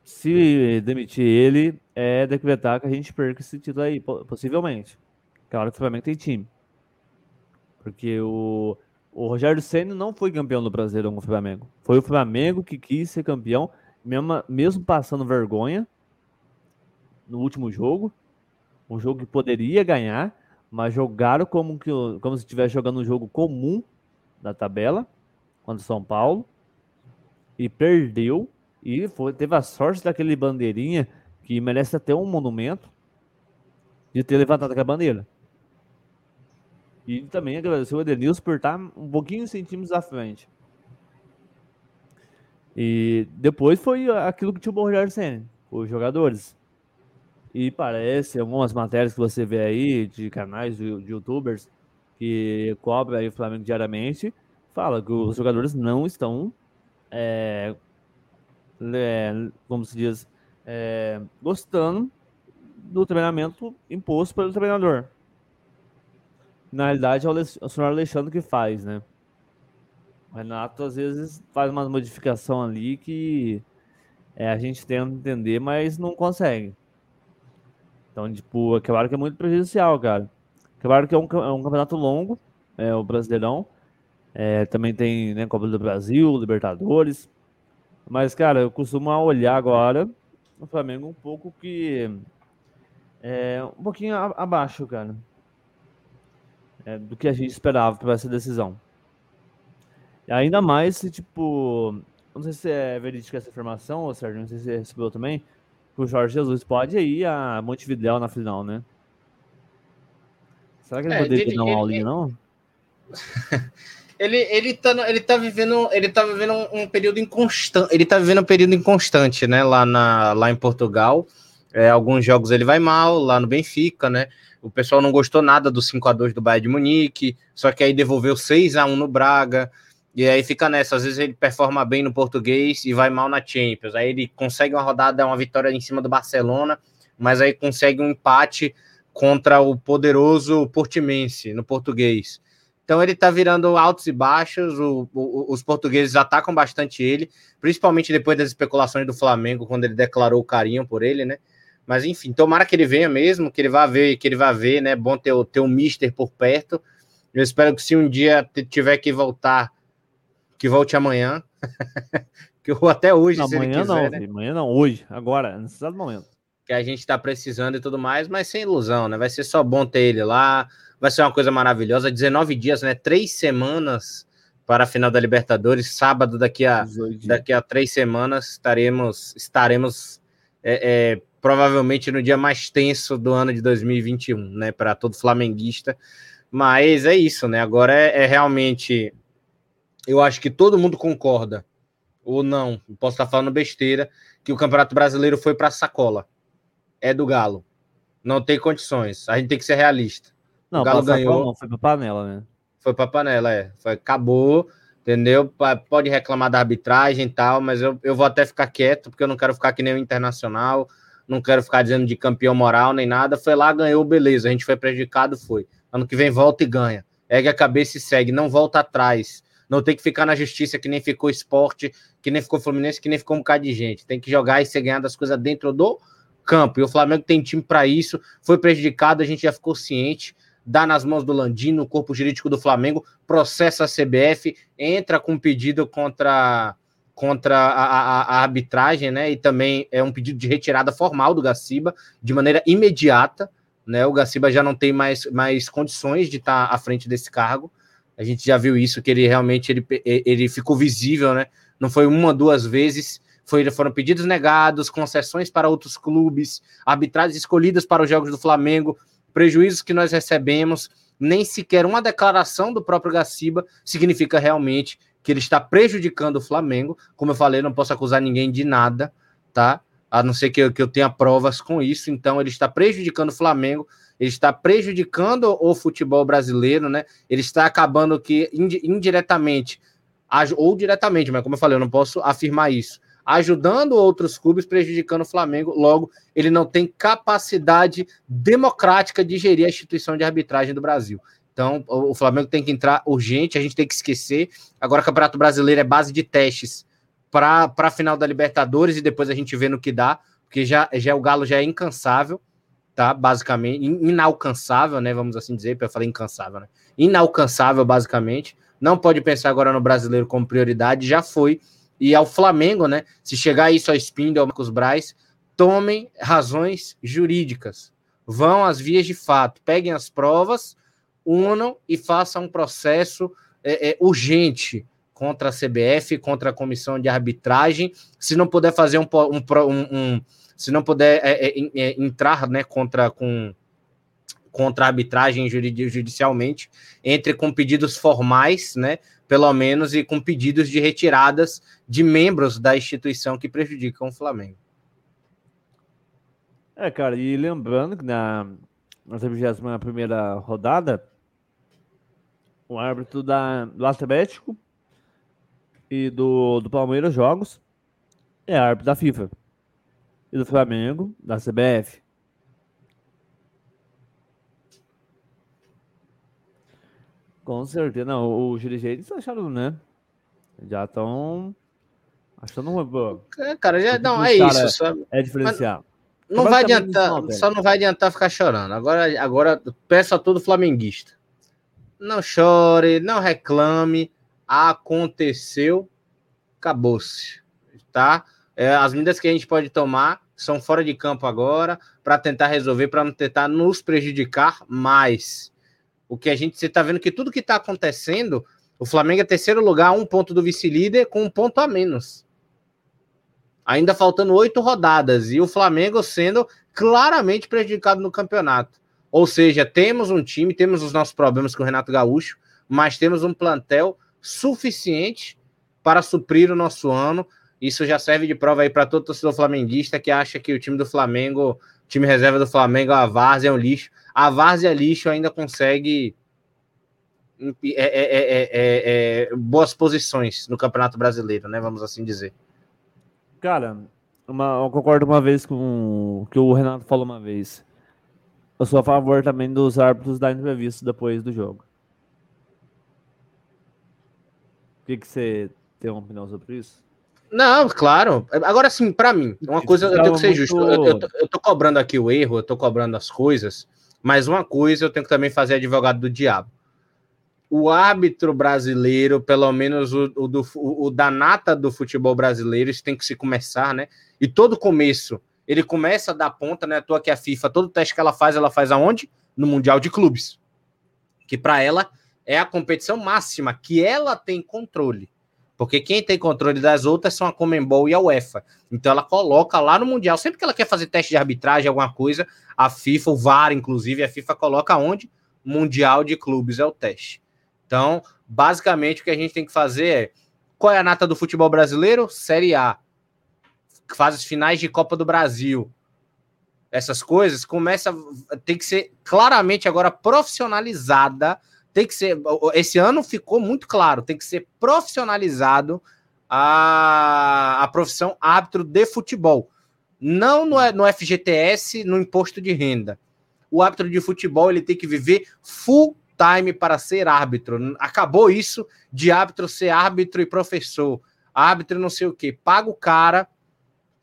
se demitir ele, é decretar que a gente perca esse título aí, possivelmente. Claro que o Flamengo tem time. Porque o, o Rogério Senna não foi campeão do Brasileirão com o Flamengo. Foi o Flamengo que quis ser campeão, mesmo, mesmo passando vergonha no último jogo. Um jogo que poderia ganhar, mas jogaram como, que, como se estivesse jogando um jogo comum da tabela contra o São Paulo. E perdeu e foi, teve a sorte daquele bandeirinha que merece até um monumento de ter levantado aquela bandeira. E também agradecer o Edenilson por estar um pouquinho centímetros à frente. E depois foi aquilo que tinha o Borger Senna, os jogadores. E parece, algumas matérias que você vê aí de canais de, de youtubers que cobram aí o Flamengo diariamente, fala que os jogadores não estão é, é, como se diz, é, gostando do treinamento imposto pelo treinador. Na realidade, é o senhor Alexandre que faz, né? O Renato, às vezes, faz uma modificação ali que é, a gente tenta entender, mas não consegue. Então, tipo, é claro que é muito prejudicial, cara. Claro que é um, é um campeonato longo, é o Brasileirão. É, também tem né, Copa do Brasil, Libertadores. Mas, cara, eu costumo olhar agora o Flamengo um pouco que. É, um pouquinho abaixo, cara. É, do que a gente esperava para essa decisão. E ainda mais se, tipo. Não sei se é verídica essa informação, ou Sérgio, não sei se você recebeu também. Que o Jorge Jesus pode ir a Montevidéu na final, né? Será que ele é, poderia ele, dar uma aulinha, não? <laughs> Ele, ele, tá, ele tá vivendo, ele tá vivendo um, período inconstante. Ele tá vivendo um período inconstante, né? Lá, na, lá em Portugal. É, alguns jogos ele vai mal, lá no Benfica, né? O pessoal não gostou nada do 5 a 2 do Bayern de Munique, só que aí devolveu 6 a 1 no Braga. E aí fica nessa, às vezes ele performa bem no português e vai mal na Champions. Aí ele consegue uma rodada, uma vitória em cima do Barcelona, mas aí consegue um empate contra o poderoso Portimense no português. Então ele tá virando altos e baixos, o, o, os portugueses atacam bastante ele, principalmente depois das especulações do Flamengo, quando ele declarou o carinho por ele, né? Mas enfim, tomara que ele venha mesmo, que ele vá ver, que ele vá ver, né? Bom ter, ter um mister por perto. Eu espero que se um dia tiver que voltar que volte amanhã. <laughs> que eu até hoje, não, se amanhã quiser, não, né? amanhã não, hoje, agora, nesse exato momento. Que a gente está precisando e tudo mais, mas sem ilusão, né? Vai ser só bom ter ele lá, vai ser uma coisa maravilhosa. 19 dias, né? Três semanas para a final da Libertadores. Sábado, daqui a, daqui a três semanas, estaremos, estaremos é, é, provavelmente no dia mais tenso do ano de 2021, né? Para todo flamenguista. Mas é isso, né? Agora é, é realmente eu acho que todo mundo concorda, ou não, posso estar falando besteira, que o Campeonato Brasileiro foi para sacola. É do Galo. Não tem condições. A gente tem que ser realista. Não, o Galo ganhou. Não, foi para panela, né? Foi para panela, é. Foi, acabou, entendeu? Pode reclamar da arbitragem e tal, mas eu, eu vou até ficar quieto, porque eu não quero ficar que nem o Internacional, não quero ficar dizendo de campeão moral nem nada. Foi lá, ganhou, beleza. A gente foi prejudicado, foi. Ano que vem volta e ganha. Ergue a cabeça e segue, não volta atrás não tem que ficar na justiça que nem ficou esporte, que nem ficou Fluminense, que nem ficou um bocado de gente. Tem que jogar e ser ganhado as coisas dentro do campo. E o Flamengo tem time para isso. Foi prejudicado, a gente já ficou ciente. Dá nas mãos do Landino, o corpo jurídico do Flamengo, processa a CBF, entra com pedido contra contra a, a, a, arbitragem, né? E também é um pedido de retirada formal do Gaciba de maneira imediata, né? O Gaciba já não tem mais, mais condições de estar à frente desse cargo. A gente já viu isso, que ele realmente ele, ele ficou visível, né? Não foi uma, duas vezes. Foi, foram pedidos negados, concessões para outros clubes, arbitragens escolhidas para os jogos do Flamengo, prejuízos que nós recebemos. Nem sequer uma declaração do próprio Gaciba significa realmente que ele está prejudicando o Flamengo. Como eu falei, não posso acusar ninguém de nada, tá? A não ser que eu, que eu tenha provas com isso. Então, ele está prejudicando o Flamengo ele está prejudicando o futebol brasileiro, né? Ele está acabando que indiretamente ou diretamente, mas como eu falei, eu não posso afirmar isso. Ajudando outros clubes, prejudicando o Flamengo. Logo, ele não tem capacidade democrática de gerir a instituição de arbitragem do Brasil. Então, o Flamengo tem que entrar urgente, a gente tem que esquecer. Agora, o Campeonato Brasileiro é base de testes para a final da Libertadores e depois a gente vê no que dá, porque já, já o Galo já é incansável tá? Basicamente, inalcançável, né? Vamos assim dizer, para falar incansável, né? Inalcançável, basicamente. Não pode pensar agora no brasileiro como prioridade, já foi. E ao Flamengo, né? Se chegar isso ao Spindle, ao Marcos Braz, tomem razões jurídicas. Vão às vias de fato, peguem as provas, unam e façam um processo é, é, urgente contra a CBF, contra a comissão de arbitragem. Se não puder fazer um, um, um se não puder é, é, é, entrar né, contra, com, contra a arbitragem judicialmente, entre com pedidos formais, né, pelo menos, e com pedidos de retiradas de membros da instituição que prejudicam o Flamengo. É, cara, e lembrando que na, na 31 primeira rodada, o árbitro da, do Atlético e do, do Palmeiras Jogos é árbitro da FIFA e do Flamengo, da CBF. Com certeza. Não, os dirigentes acharam, né? Já estão achando uma. É, cara, já, não, é isso. Só... É diferencial. Não vai adiantar, não, só não vai adiantar ficar chorando. Agora, agora peço a todo flamenguista. Não chore, não reclame. Aconteceu, acabou-se. Tá? É, as medidas que a gente pode tomar são fora de campo agora para tentar resolver, para não tentar nos prejudicar mais. O que a gente está vendo que tudo que está acontecendo, o Flamengo é terceiro lugar, um ponto do vice-líder, com um ponto a menos. Ainda faltando oito rodadas e o Flamengo sendo claramente prejudicado no campeonato. Ou seja, temos um time, temos os nossos problemas com o Renato Gaúcho, mas temos um plantel suficiente para suprir o nosso ano. Isso já serve de prova aí para todo torcedor flamenguista que acha que o time do Flamengo, time reserva do Flamengo, a Várzea é um lixo. A Várzea lixo ainda consegue é é, é, é, é, boas posições no Campeonato Brasileiro, né? Vamos assim dizer. Cara, uma, eu concordo uma vez com o que o Renato falou uma vez. Eu sou a favor também dos árbitros da entrevista depois do jogo. O que, que você tem uma opinião sobre isso? Não, claro. Agora sim, para mim, uma isso coisa eu tenho que ser justo. Eu, eu, tô, eu tô cobrando aqui o erro, eu tô cobrando as coisas, mas uma coisa eu tenho que também fazer advogado do diabo o árbitro brasileiro, pelo menos o, o, do, o, o da nata do futebol brasileiro, isso tem que se começar, né? E todo começo, ele começa da ponta, né? Tua que a FIFA, todo teste que ela faz, ela faz aonde? No Mundial de Clubes. Que para ela é a competição máxima, que ela tem controle. Porque quem tem controle das outras são a Comembol e a UEFA. Então ela coloca lá no Mundial, sempre que ela quer fazer teste de arbitragem, alguma coisa, a FIFA, o VAR, inclusive, a FIFA coloca onde? Mundial de Clubes é o teste. Então, basicamente, o que a gente tem que fazer é qual é a nata do futebol brasileiro? Série A. Fases finais de Copa do Brasil. Essas coisas começa tem que ser claramente agora profissionalizada. Tem que ser. Esse ano ficou muito claro, tem que ser profissionalizado a, a profissão árbitro de futebol. Não no, no FGTS, no imposto de renda. O árbitro de futebol ele tem que viver full time para ser árbitro. Acabou isso de árbitro ser árbitro e professor. Árbitro não sei o que. Paga o cara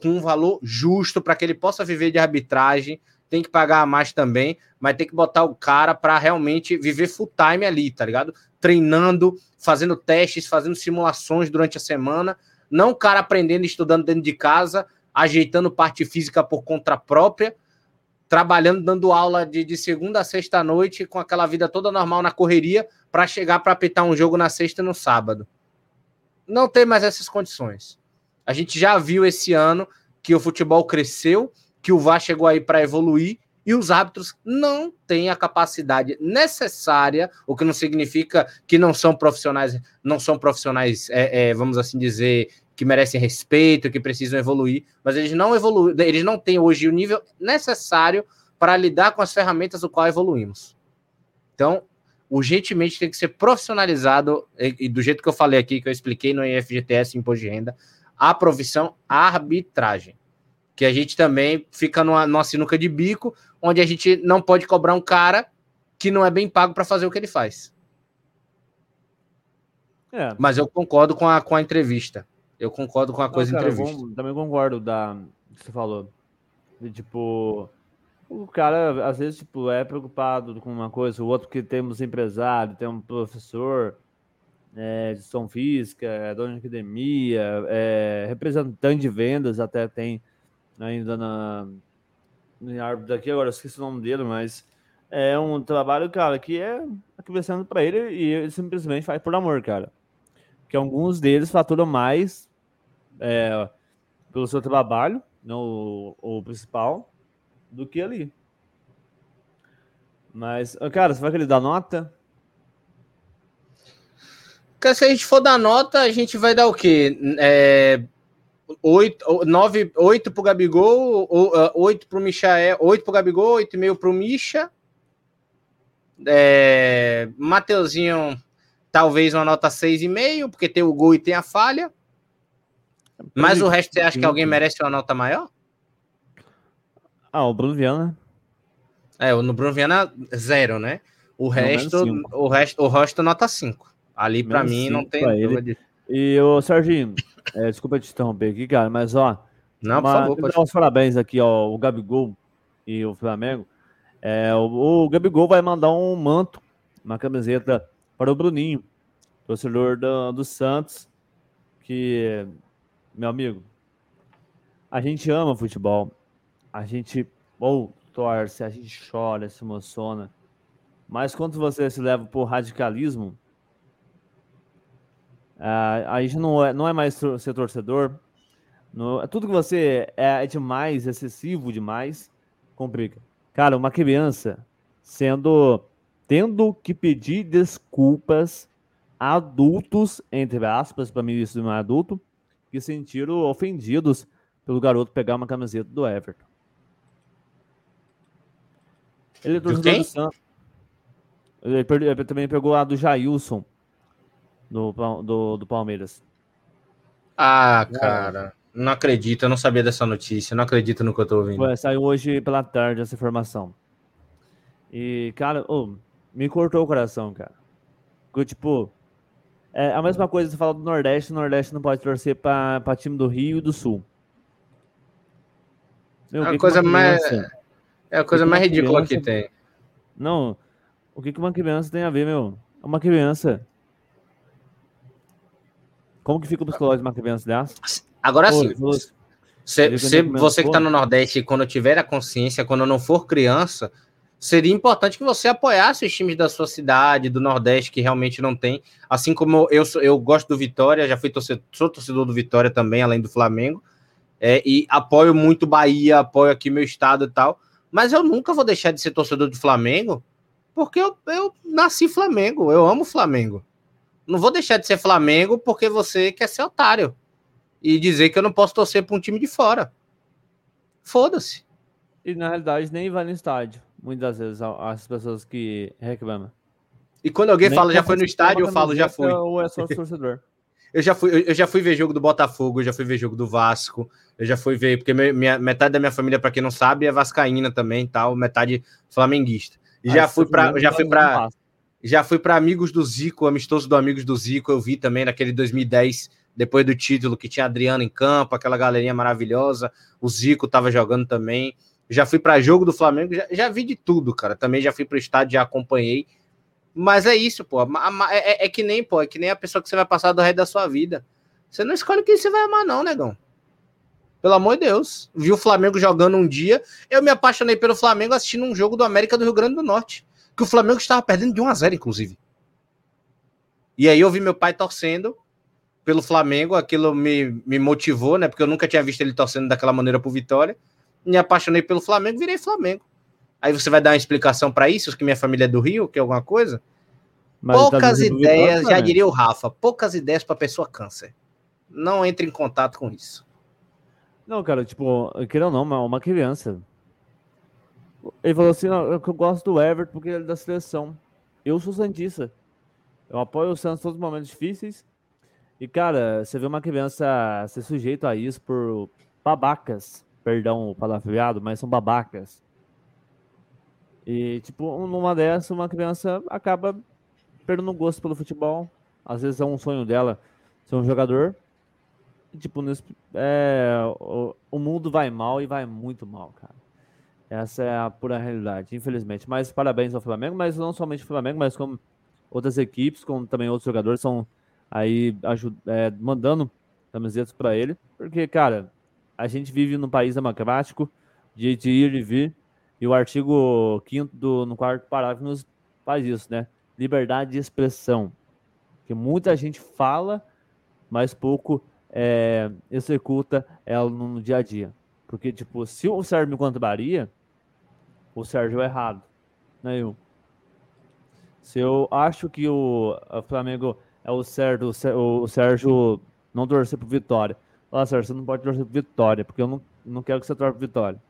com um valor justo para que ele possa viver de arbitragem. Tem que pagar mais também, mas tem que botar o cara para realmente viver full time ali, tá ligado? Treinando, fazendo testes, fazendo simulações durante a semana. Não o cara aprendendo, estudando dentro de casa, ajeitando parte física por conta própria trabalhando, dando aula de, de segunda a sexta noite, com aquela vida toda normal na correria, para chegar para apitar um jogo na sexta e no sábado. Não tem mais essas condições. A gente já viu esse ano que o futebol cresceu, que o VAR chegou aí para evoluir e os árbitros não têm a capacidade necessária, o que não significa que não são profissionais, não são profissionais, é, é, vamos assim dizer, que merecem respeito, que precisam evoluir, mas eles não evoluem, eles não têm hoje o nível necessário para lidar com as ferramentas do qual evoluímos. Então, urgentemente tem que ser profissionalizado, e, e do jeito que eu falei aqui, que eu expliquei no IFGTS, Imposto de Renda, a profissão arbitragem. Que a gente também fica numa, numa sinuca de bico, onde a gente não pode cobrar um cara que não é bem pago para fazer o que ele faz. É. Mas eu concordo com a, com a entrevista. Eu concordo com a coisa cara, entrevista. também concordo da que você falou. De, tipo, o cara às vezes tipo é preocupado com uma coisa, o outro que temos empresário, tem um professor é, de som física, é dono de academia, é, representante de vendas até tem ainda na em árbitro daqui, agora esqueci o nome dele, mas é um trabalho, cara, que é acrescentando para ele e ele simplesmente faz por amor, cara. Que alguns deles faturam mais é, pelo seu trabalho, não o, o, principal, do que ali. Mas, cara, você vai querer dar nota? Porque se a gente for dar nota, a gente vai dar o quê? É, 8, 9, 8 pro Gabigol, 8 uh, pro Michael, 8 pro Gabigol, 8,5 pro Misha. É, Mateuzinho, talvez uma nota 6,5, porque tem o gol e tem a falha. Mas o resto, você acha que alguém merece uma nota maior? Ah, o Bruno Viana. É, no Bruno Viana, zero, né? O resto, o resto, o resto nota 5. Ali, para mim, não tem dúvida de... E o Serginho, é, desculpa te interromper aqui, cara, mas ó. Não, uma, por favor, pode... dar os parabéns aqui ao Gabigol e o Flamengo. É, o, o Gabigol vai mandar um manto, uma camiseta para o Bruninho, torcedor do, do Santos, que meu amigo, a gente ama futebol. A gente ou torce, a gente chora, se emociona. Mas quando você se leva por radicalismo, uh, a gente não é, não é mais ser torcedor. No, tudo que você é, é demais, excessivo demais, complica. Cara, uma criança sendo tendo que pedir desculpas adultos, entre aspas, para mim isso não é adulto, que se sentiram ofendidos pelo garoto pegar uma camiseta do Everton. Ele é torcedor do Santos. Ele, ele, também pegou a do Jailson, do, do, do Palmeiras. Ah, cara, não acredito, eu não sabia dessa notícia, não acredito no que eu tô ouvindo. Ué, saiu hoje pela tarde essa informação. E, cara, oh, me cortou o coração, cara. Porque, tipo, é a mesma coisa você fala do Nordeste, o Nordeste não pode torcer para time do Rio e do Sul. Meu, é a coisa mais. É a coisa mais ridícula criança... que tem. Não, o que, que uma criança tem a ver, meu? Uma criança. Como que fica o psicológico de uma criança dessa? Agora sim. Você, você que está no Nordeste, quando tiver a consciência, quando não for criança, seria importante que você apoiasse os times da sua cidade, do Nordeste, que realmente não tem. Assim como eu, eu gosto do Vitória, já fui torcedor, sou torcedor do Vitória também, além do Flamengo, é, e apoio muito Bahia, apoio aqui meu estado e tal, mas eu nunca vou deixar de ser torcedor do Flamengo, porque eu, eu nasci Flamengo, eu amo Flamengo. Não vou deixar de ser Flamengo porque você quer ser otário e dizer que eu não posso torcer para um time de fora. Foda-se. E na realidade nem vai no estádio muitas vezes as pessoas que reclamam. E quando alguém Nem fala já foi no estádio, eu falo já fui. Ou é só torcedor. <laughs> eu já fui, eu já fui ver jogo do Botafogo, eu já fui ver jogo do Vasco, eu já fui ver, porque minha, metade da minha família, para quem não sabe, é vascaína também, tal, metade flamenguista. E ah, já fui para, já fui para já fui para amigos do Zico, amistoso do amigos do Zico, eu vi também naquele 2010, depois do título que tinha Adriano em campo, aquela galerinha maravilhosa, o Zico tava jogando também já fui para jogo do Flamengo, já, já, vi de tudo, cara. Também já fui para o estádio, já acompanhei. Mas é isso, pô. É, é, é, que nem, pô, é que nem a pessoa que você vai passar do resto da sua vida. Você não escolhe quem você vai amar, não, negão. Pelo amor de Deus. Vi o Flamengo jogando um dia. Eu me apaixonei pelo Flamengo assistindo um jogo do América do Rio Grande do Norte. Que o Flamengo estava perdendo de 1 a 0 inclusive. E aí eu vi meu pai torcendo pelo Flamengo. Aquilo me, me motivou, né? Porque eu nunca tinha visto ele torcendo daquela maneira pro Vitória me apaixonei pelo Flamengo, virei Flamengo. Aí você vai dar uma explicação para isso, que minha família é do Rio, que é alguma coisa? Mas tá poucas tá ideias, já diria o Rafa, poucas ideias para pessoa câncer. Não entre em contato com isso. Não, cara, tipo, queira ou não, uma criança. Ele falou assim: eu gosto do Everton porque ele é da seleção. Eu sou Santista. Eu apoio o Santos em todos os momentos difíceis. E, cara, você vê uma criança ser sujeito a isso por babacas perdão o palavreado, mas são babacas. E, tipo, numa dessas, uma criança acaba perdendo gosto pelo futebol. Às vezes é um sonho dela ser um jogador. E, tipo, nesse, é, o, o, mundo vai mal e vai muito mal, cara. Essa é a pura realidade, infelizmente. Mas parabéns ao Flamengo, mas não somente o Flamengo, mas como outras equipes, como também outros jogadores, estão aí é, mandando camisetas para ele. Porque, cara, a gente vive num país democrático, de, de ir e vir, e o artigo 5 do no quarto parágrafo nos faz isso, né? Liberdade de expressão. Que muita gente fala, mas pouco é, executa ela no dia a dia. Porque, tipo, se o Sérgio me contraria, o Sérgio é errado, eu? Se eu acho que o, Flamengo é o Sérgio, o Sérgio não torcer por vitória, Ó, Sérgio, você não pode torcer por vitória, porque eu não, não quero que você torce por vitória.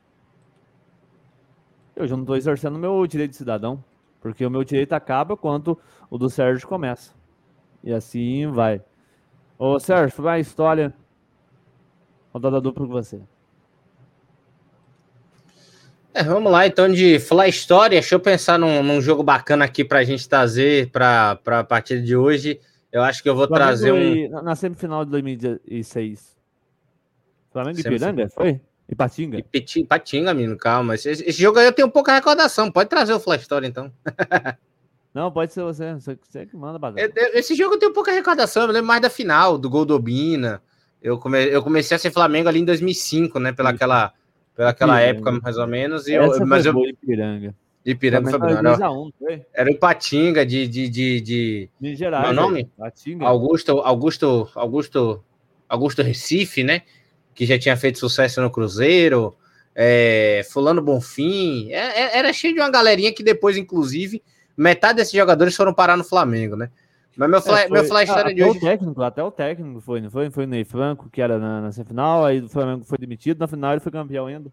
Eu já não estou exercendo o meu direito de cidadão, porque o meu direito acaba quando o do Sérgio começa. E assim vai. Ô, Sérgio, vai a história. Rodada dupla com você. É, vamos lá, então, de falar história. Deixa eu pensar num, num jogo bacana aqui para a gente trazer para a partida de hoje. Eu acho que eu vou trazer um. Na semifinal de 2006. Flamengo e Piranga, foi? E Patinga? E Patinga, menino, calma. Esse, esse, jogo aí eu tenho pouca recordação. Pode trazer o Flash Story, então. <laughs> Não, pode ser você. Você que manda, bagulho. Esse jogo eu tenho pouca recordação. Eu lembro mais da final, do gol do Obina. Eu, come, eu comecei a ser Flamengo ali em 2005, né? Pela aquela, pela aquela época, mais ou menos. E eu, mas eu, Ipiranga. Ipiranga foi bom. Era, um, era o Patinga de. de, de, de... Minas Gerais. Meu nome? Patinga. Augusto, Augusto, Augusto, Augusto Recife, né? que já tinha feito sucesso no Cruzeiro, é, Fulano Bonfim, é, é, era cheio de uma galerinha que depois, inclusive, metade desses jogadores foram parar no Flamengo, né? Mas meu fly, é, meu fly história de hoje. O técnico, até o técnico foi, não foi? Foi o Ney Franco, que era na, na semifinal, aí o Flamengo foi demitido, na final ele foi campeão ainda.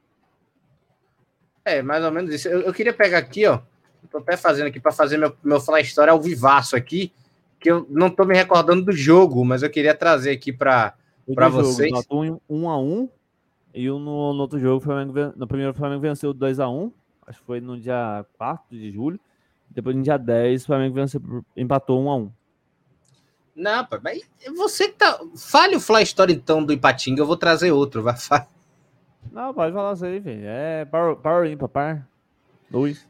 É, mais ou menos isso. Eu, eu queria pegar aqui, ó. Tô até fazendo aqui para fazer meu, meu fly história ao vivaço aqui, que eu não tô me recordando do jogo, mas eu queria trazer aqui para vocês. Jogo, um, um a um, e no, no outro jogo, Flamengo, no primeiro o Flamengo venceu 2 a 1 acho que foi no dia 4 de julho. Depois, no dia 10, o Flamengo venceu, empatou 1 a 1 Não, pai, mas você que tá. Fale o Fly Story então do Ipatinga, eu vou trazer outro. Vai, Não, pode falar isso aí, velho. É Power, power Impa, par. Dois.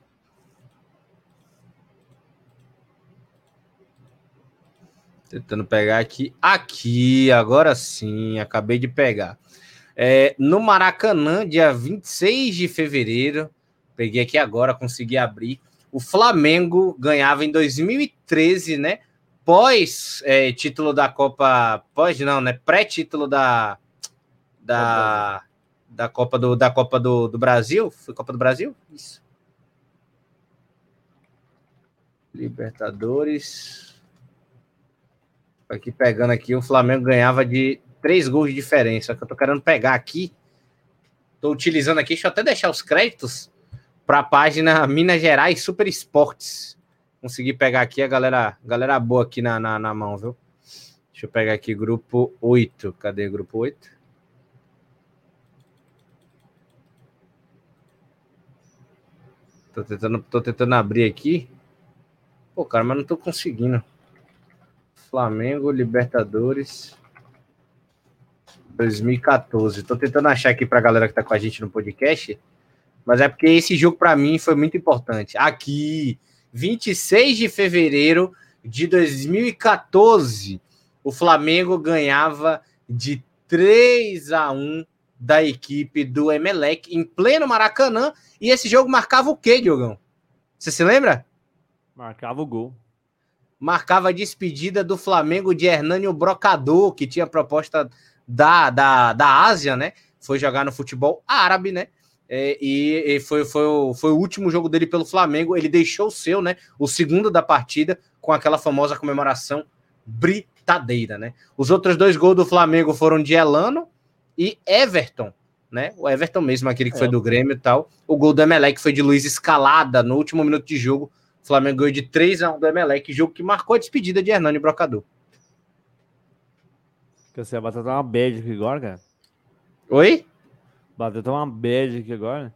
Tentando pegar aqui. Aqui, agora sim, acabei de pegar. É, no Maracanã, dia 26 de fevereiro, peguei aqui agora, consegui abrir. O Flamengo ganhava em 2013, né? Pós é, título da Copa. Pós não, né? Pré-título da. Da, da Copa do, da Copa do, do Brasil. Foi Copa do Brasil? Isso. Libertadores. Aqui pegando aqui, o Flamengo ganhava de três gols de diferença. Que eu tô querendo pegar aqui. Tô utilizando aqui, deixa eu até deixar os créditos para a página Minas Gerais Super Esportes. Consegui pegar aqui a galera, galera boa aqui na, na, na mão, viu? Deixa eu pegar aqui grupo 8. Cadê grupo 8? Tô tentando, tô tentando abrir aqui. Pô, cara, mas não tô conseguindo. Flamengo, Libertadores 2014. Tô tentando achar aqui pra galera que tá com a gente no podcast mas é porque esse jogo para mim foi muito importante. Aqui, 26 de fevereiro de 2014, o Flamengo ganhava de 3 a 1 da equipe do Emelec em pleno Maracanã. E esse jogo marcava o quê, Diogão? Você se lembra? Marcava o gol. Marcava a despedida do Flamengo de Hernânio Brocador, que tinha proposta da, da, da Ásia, né? Foi jogar no futebol árabe, né? É, e, e foi, foi, o, foi o último jogo dele pelo Flamengo. Ele deixou o seu, né? O segundo da partida, com aquela famosa comemoração britadeira, né? Os outros dois gols do Flamengo foram de Elano e Everton, né? O Everton mesmo, aquele que é. foi do Grêmio e tal. O gol do Emelec foi de Luiz Escalada no último minuto de jogo. O Flamengo ganhou de 3 a 1 do Emelec, jogo que marcou a despedida de Hernani Brocador. Você vai tratar uma bad agora, cara. Oi? Bateu até uma bad aqui agora.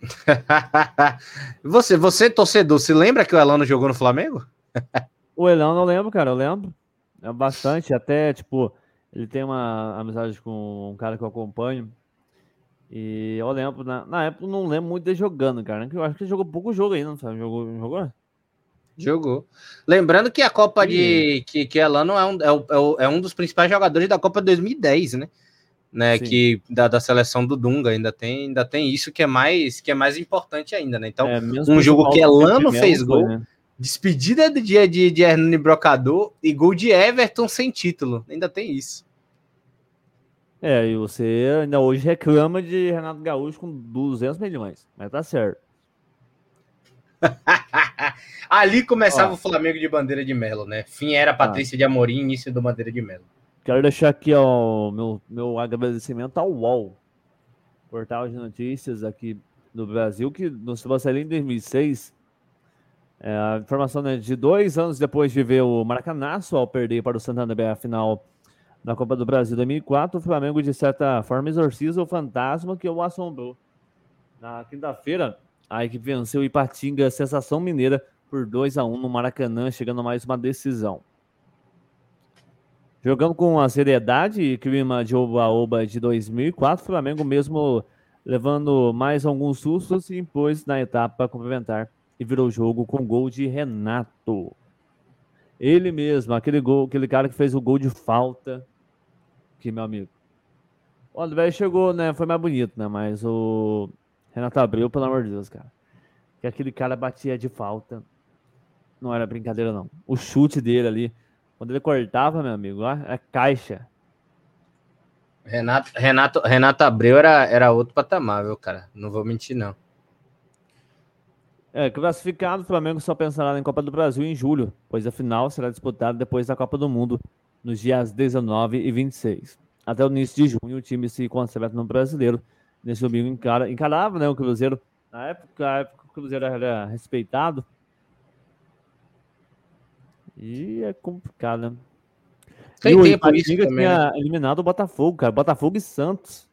<laughs> você, você, torcedor, se lembra que o Elano jogou no Flamengo? <laughs> o Elano eu lembro, cara, eu lembro. É bastante, até, tipo, ele tem uma amizade com um cara que eu acompanho. E eu lembro, na, na época, não lembro muito dele jogando, cara. Eu acho que ele jogou pouco jogo aí, não sabe? Jogou? Jogou? Jogou. Lembrando que a Copa de. que, que Elano é um, é, é um dos principais jogadores da Copa 2010, né? Né? Sim. Que da, da seleção do Dunga ainda tem, ainda tem isso que é mais que é mais importante ainda, né? Então, é, um jogo que Elano fez gol, né? despedida de, de, de Hernani Brocador e gol de Everton sem título. Ainda tem isso. É, e você ainda hoje reclama de Renato Gaúcho com 200 milhões, mas tá certo. <laughs> Ali começava Ó, o Flamengo de bandeira de Melo, né? Fim era tá. Patrícia de Amorim, início do bandeira de Melo. Quero deixar aqui ó, meu, meu agradecimento ao UOL, portal de notícias aqui do Brasil, que no sair em 2006. É, a informação né, de dois anos depois de ver o Maracanaço ao perder para o Santander a final na Copa do Brasil 2004, o Flamengo, de certa forma, exorciza o fantasma que o assombrou. Na quinta-feira, a equipe venceu o Ipatinga, sensação mineira, por 2 a 1 no Maracanã, chegando a mais uma decisão. Jogando com a seriedade e clima de oba-oba de 2004, o Flamengo mesmo levando mais alguns sustos se impôs na etapa complementar e virou o jogo com gol de Renato. Ele mesmo, aquele gol, aquele cara que fez o gol de falta. Que meu amigo. O André chegou, né? Foi mais bonito, né? Mas o Renato Abreu, pelo amor de Deus, cara. Que aquele cara batia de falta. Não era brincadeira, não. O chute dele ali quando ele cortava, meu amigo, ó, é caixa. Renato, Renato, Renato Abreu era, era outro patamar, viu, cara? Não vou mentir, não. É, classificado, o Flamengo só pensará em Copa do Brasil em julho, pois a final será disputada depois da Copa do Mundo, nos dias 19 e 26. Até o início de junho, o time se concentra no brasileiro. Nesse domingo encara, encarava né, o Cruzeiro. Na época, a época, o Cruzeiro era respeitado. E é complicado, né? Tem e o Ipatinga tinha né? eliminado o Botafogo, cara. Botafogo e Santos.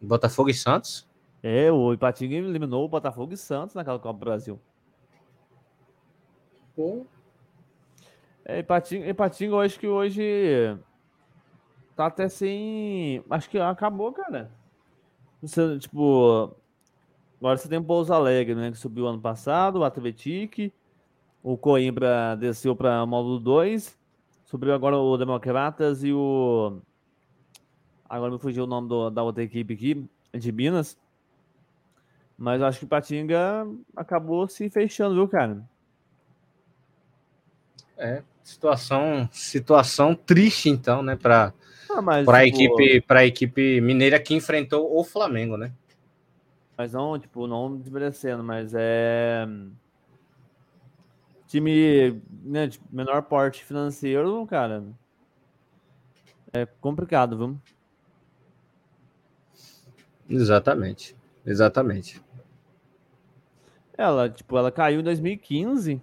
Botafogo e Santos? É, o Ipatinga eliminou o Botafogo e Santos naquela Copa do Brasil. Pô. É, Ipatinga, Ipatinga, eu acho que hoje tá até sem. Acho que acabou, cara. Você, tipo, agora você tem o Pouso Alegre, né? Que subiu ano passado, o Atletic, o Coimbra desceu para o módulo 2, subiu agora o Democratas e o. Agora me fugiu o nome do, da outra equipe aqui, de Minas. Mas acho que Patinga acabou se fechando, viu, cara? É, situação, situação triste, então, né, para ah, para a equipe, equipe mineira que enfrentou o Flamengo, né? Mas não, tipo, não desmerecendo, mas é time né, de menor porte financeiro, cara. É complicado, viu? Exatamente. Exatamente. Ela, tipo, ela caiu em 2015. Em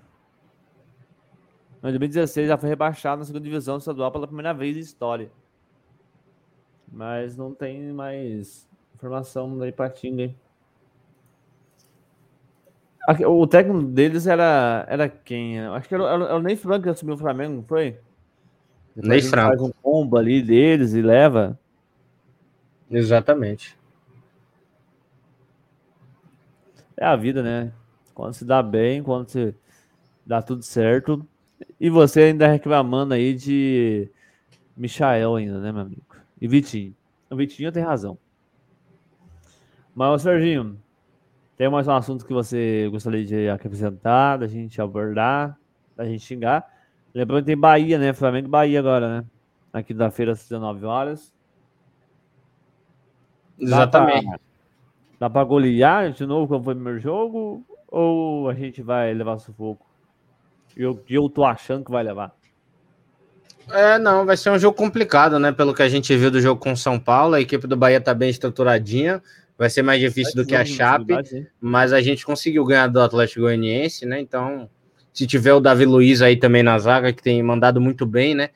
2016 já foi rebaixada na segunda divisão estadual pela primeira vez em história. Mas não tem mais informação da Ipatinga. O técnico deles era, era quem? Acho que era, era, era o Ney Franco que assumiu o Flamengo, não foi? Ney Franco. Faz um combo ali deles e leva. Exatamente. É a vida, né? Quando se dá bem, quando se dá tudo certo. E você ainda reclamando aí de Michael ainda, né, meu amigo? E Vitinho. O Vitinho tem razão. Mas, Serginho, tem mais um assunto que você gostaria de acrescentar, da gente abordar, da gente xingar? Lembrando que tem Bahia, né? Flamengo e Bahia agora, né? Aqui da feira às 19 horas. Exatamente. Dá pra golear de novo como foi o primeiro jogo? Ou a gente vai levar sufoco? Eu, eu tô achando que vai levar. É, não, vai ser um jogo complicado, né? Pelo que a gente viu do jogo com São Paulo, a equipe do Bahia tá bem estruturadinha, vai ser mais difícil do que a Chape, mas a gente conseguiu ganhar do Atlético Goianiense, né? Então, se tiver o Davi Luiz aí também na zaga, que tem mandado muito bem, né?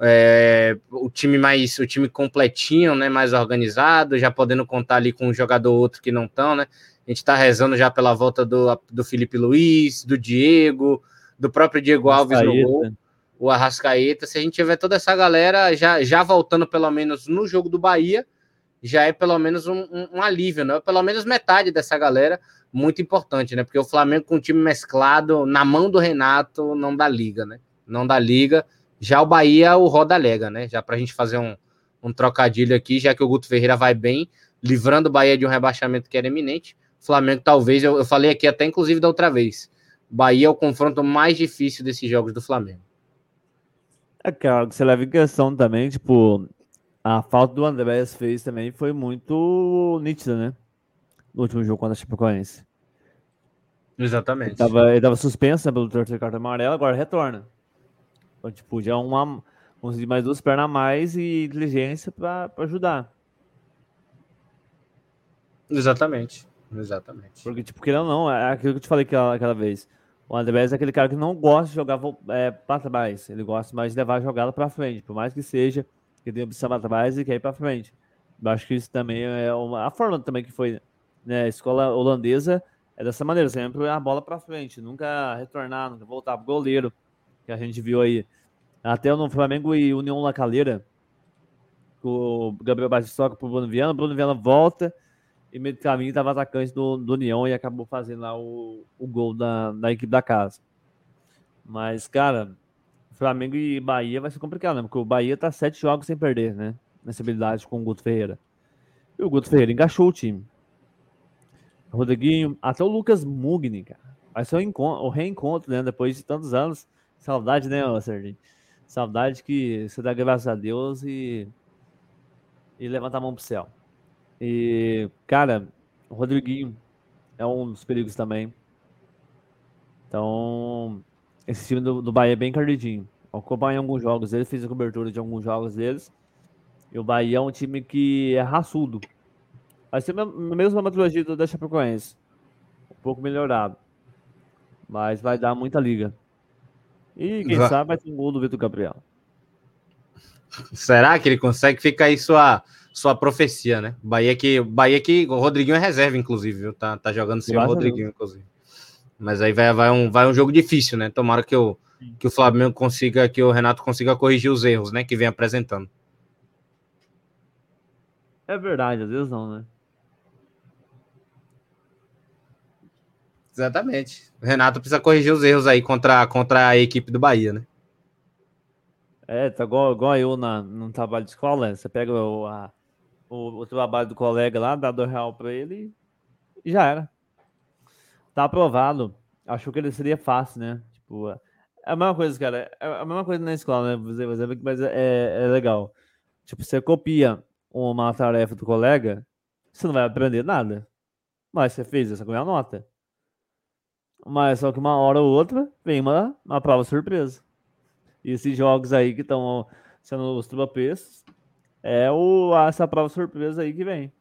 É, o time mais, o time completinho, né? Mais organizado, já podendo contar ali com um jogador ou outro que não estão, né? A gente está rezando já pela volta do, do Felipe Luiz, do Diego, do próprio Diego Alves no gol, o Arrascaeta. Se a gente tiver toda essa galera já, já voltando pelo menos no jogo do Bahia, já é pelo menos um, um, um alívio, né? Pelo menos metade dessa galera, muito importante, né? Porque o Flamengo com o time mesclado, na mão do Renato, não dá liga, né? Não dá liga. Já o Bahia, o roda lega, né? Já para a gente fazer um, um trocadilho aqui, já que o Guto Ferreira vai bem, livrando o Bahia de um rebaixamento que era iminente. Flamengo, talvez, eu, eu falei aqui até inclusive da outra vez. Bahia é o confronto mais difícil desses jogos do Flamengo. É, que você leva em questão também, tipo, a falta do Andrés fez também foi muito nítida, né? No último jogo contra a Chapecoense. Exatamente. Ele tava, ele tava suspenso né, pelo terceiro cartão amarelo, agora retorna. Então, tipo, já é uma, vamos mais duas pernas a mais e inteligência para ajudar. Exatamente. Exatamente. Porque, tipo, querendo ou não, é aquilo que eu te falei aquela, aquela vez. O Andrés é aquele cara que não gosta de jogar é, para trás. Ele gosta mais de levar a jogada para frente. Por mais que seja que tem opção para trás e quer ir para frente. Eu acho que isso também é uma. A forma também que foi. Né, a escola holandesa é dessa maneira, sempre a bola para frente, nunca retornar, nunca voltar pro goleiro, que a gente viu aí. Até no Flamengo e União La Calera, o Gabriel Batista toca pro Bruno Viana, o Bruno Viana volta e meio caminho estava atacante do, do União e acabou fazendo lá o, o gol da, da equipe da casa. Mas, cara, Flamengo e Bahia vai ser complicado, né? Porque o Bahia tá sete jogos sem perder, né? Nessa habilidade com o Guto Ferreira. E o Guto Ferreira encaixou o time. O Rodriguinho, até o Lucas Mugni, cara. Vai ser o, o reencontro, né? Depois de tantos anos. Saudade, né, Serginho? Saudade que você dá graças a Deus e, e levanta a mão pro céu. E, cara, O Rodriguinho é um dos perigos também. Então, esse time do, do Bahia é bem cardidinho. Acompanhei alguns jogos deles, fiz a cobertura de alguns jogos deles. E o Bahia é um time que é raçudo. Vai ser a mesma metodologia da Chapecoense. Um pouco melhorado. Mas vai dar muita liga. E quem vai. sabe vai ter um gol do Vitor Gabriel. Será que ele consegue? Fica aí sua, sua profecia, né? Bahia que, Bahia que o Rodriguinho é reserva, inclusive, viu? Tá, tá jogando sem o Rodriguinho, inclusive. Mas aí vai, vai, um, vai um jogo difícil, né? Tomara que o, que o Flamengo consiga, que o Renato consiga corrigir os erros, né? Que vem apresentando. É verdade, às vezes não, né? Exatamente. O Renato precisa corrigir os erros aí contra, contra a equipe do Bahia, né? É, tá igual, igual eu na, no trabalho de escola, né? você pega o, a, o, o, trabalho do colega lá, dá dois real pra ele e já era. Tá aprovado. Achou que ele seria fácil, né? Tipo, é a mesma coisa, cara. É a mesma coisa na escola, né? Mas é, é legal. Tipo, você copia uma tarefa do colega, você não vai aprender nada. Mas você fez, você ganhou a nota. Mas só que uma hora ou outra vem uma, uma prova surpresa. E esses jogos aí que estão sendo os tropeços é o, essa prova surpresa aí que vem.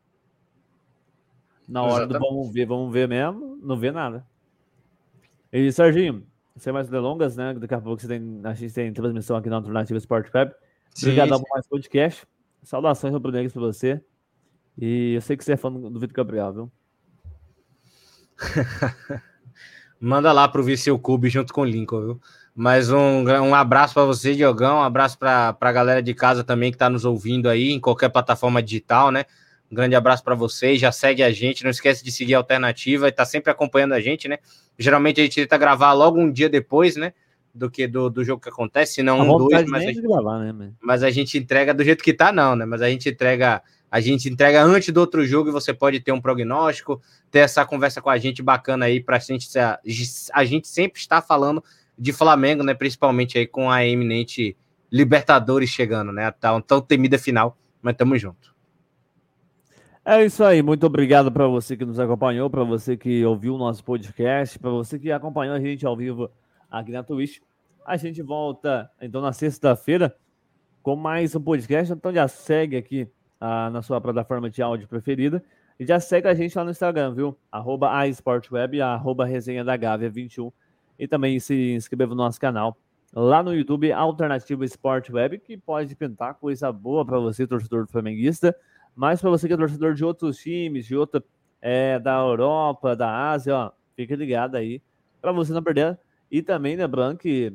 Na hora Exatamente. do vamos ver, vamos ver mesmo, não vê nada. E Serginho, sem mais delongas, né? Daqui a pouco você tem, a gente tem transmissão aqui na Alternativa Sport Web. Obrigado por mais podcast. Saudações rubro-negras para você. E eu sei que você é fã do Vitor Gabriel, viu? <laughs> Manda lá pro Viseu Cube junto com o Lincoln, viu? Mas um, um abraço para você, Diogão. Um abraço para a galera de casa também que está nos ouvindo aí, em qualquer plataforma digital, né? Um grande abraço para vocês. Já segue a gente. Não esquece de seguir a alternativa e tá sempre acompanhando a gente, né? Geralmente a gente tenta gravar logo um dia depois, né? Do que do, do jogo que acontece, se não um, dois, mas a, gente, gravar, né, mas a gente entrega do jeito que tá, não, né? Mas a gente entrega a gente entrega antes do outro jogo e você pode ter um prognóstico, ter essa conversa com a gente bacana aí para a gente. A gente sempre está falando de Flamengo, né? Principalmente aí com a eminente Libertadores chegando, né? A tão, tão temida final, mas tamo junto. É isso aí, muito obrigado para você que nos acompanhou, para você que ouviu o nosso podcast, para você que acompanhou a gente ao vivo aqui na Twitch. A gente volta então na sexta-feira com mais um podcast, então já segue aqui ah, na sua plataforma de áudio preferida e já segue a gente lá no Instagram, viu? Arroba a arroba resenha da Gávea 21 e também se inscreva no nosso canal lá no YouTube Alternativa Sport Web, que pode pintar coisa boa para você, torcedor flamenguista, mas para você que é torcedor de outros times, de outra é, da Europa, da Ásia, ó, fica ligado aí para você não perder. E também lembrando que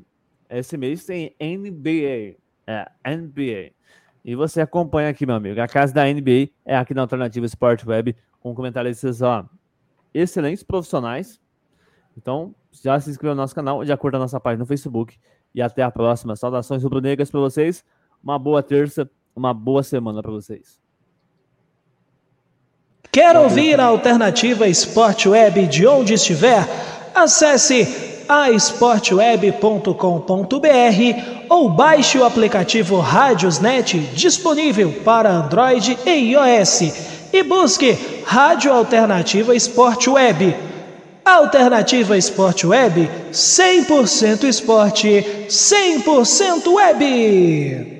esse mês tem NBA, é NBA. E você acompanha aqui, meu amigo. A casa da NBA é aqui na Alternativa Sport Web, com comentaristas ó, excelentes profissionais. Então, já se inscreva no nosso canal, já curta a nossa página no Facebook. E até a próxima. Saudações rubro-negras para vocês. Uma boa terça, uma boa semana para vocês. Quer ouvir a Alternativa Sport Web de onde estiver? Acesse aesportweb.com.br ou baixe o aplicativo Rádiosnet disponível para Android e iOS e busque Rádio Alternativa Sport Web. Alternativa Esporte Web, 100% esporte, 100% web.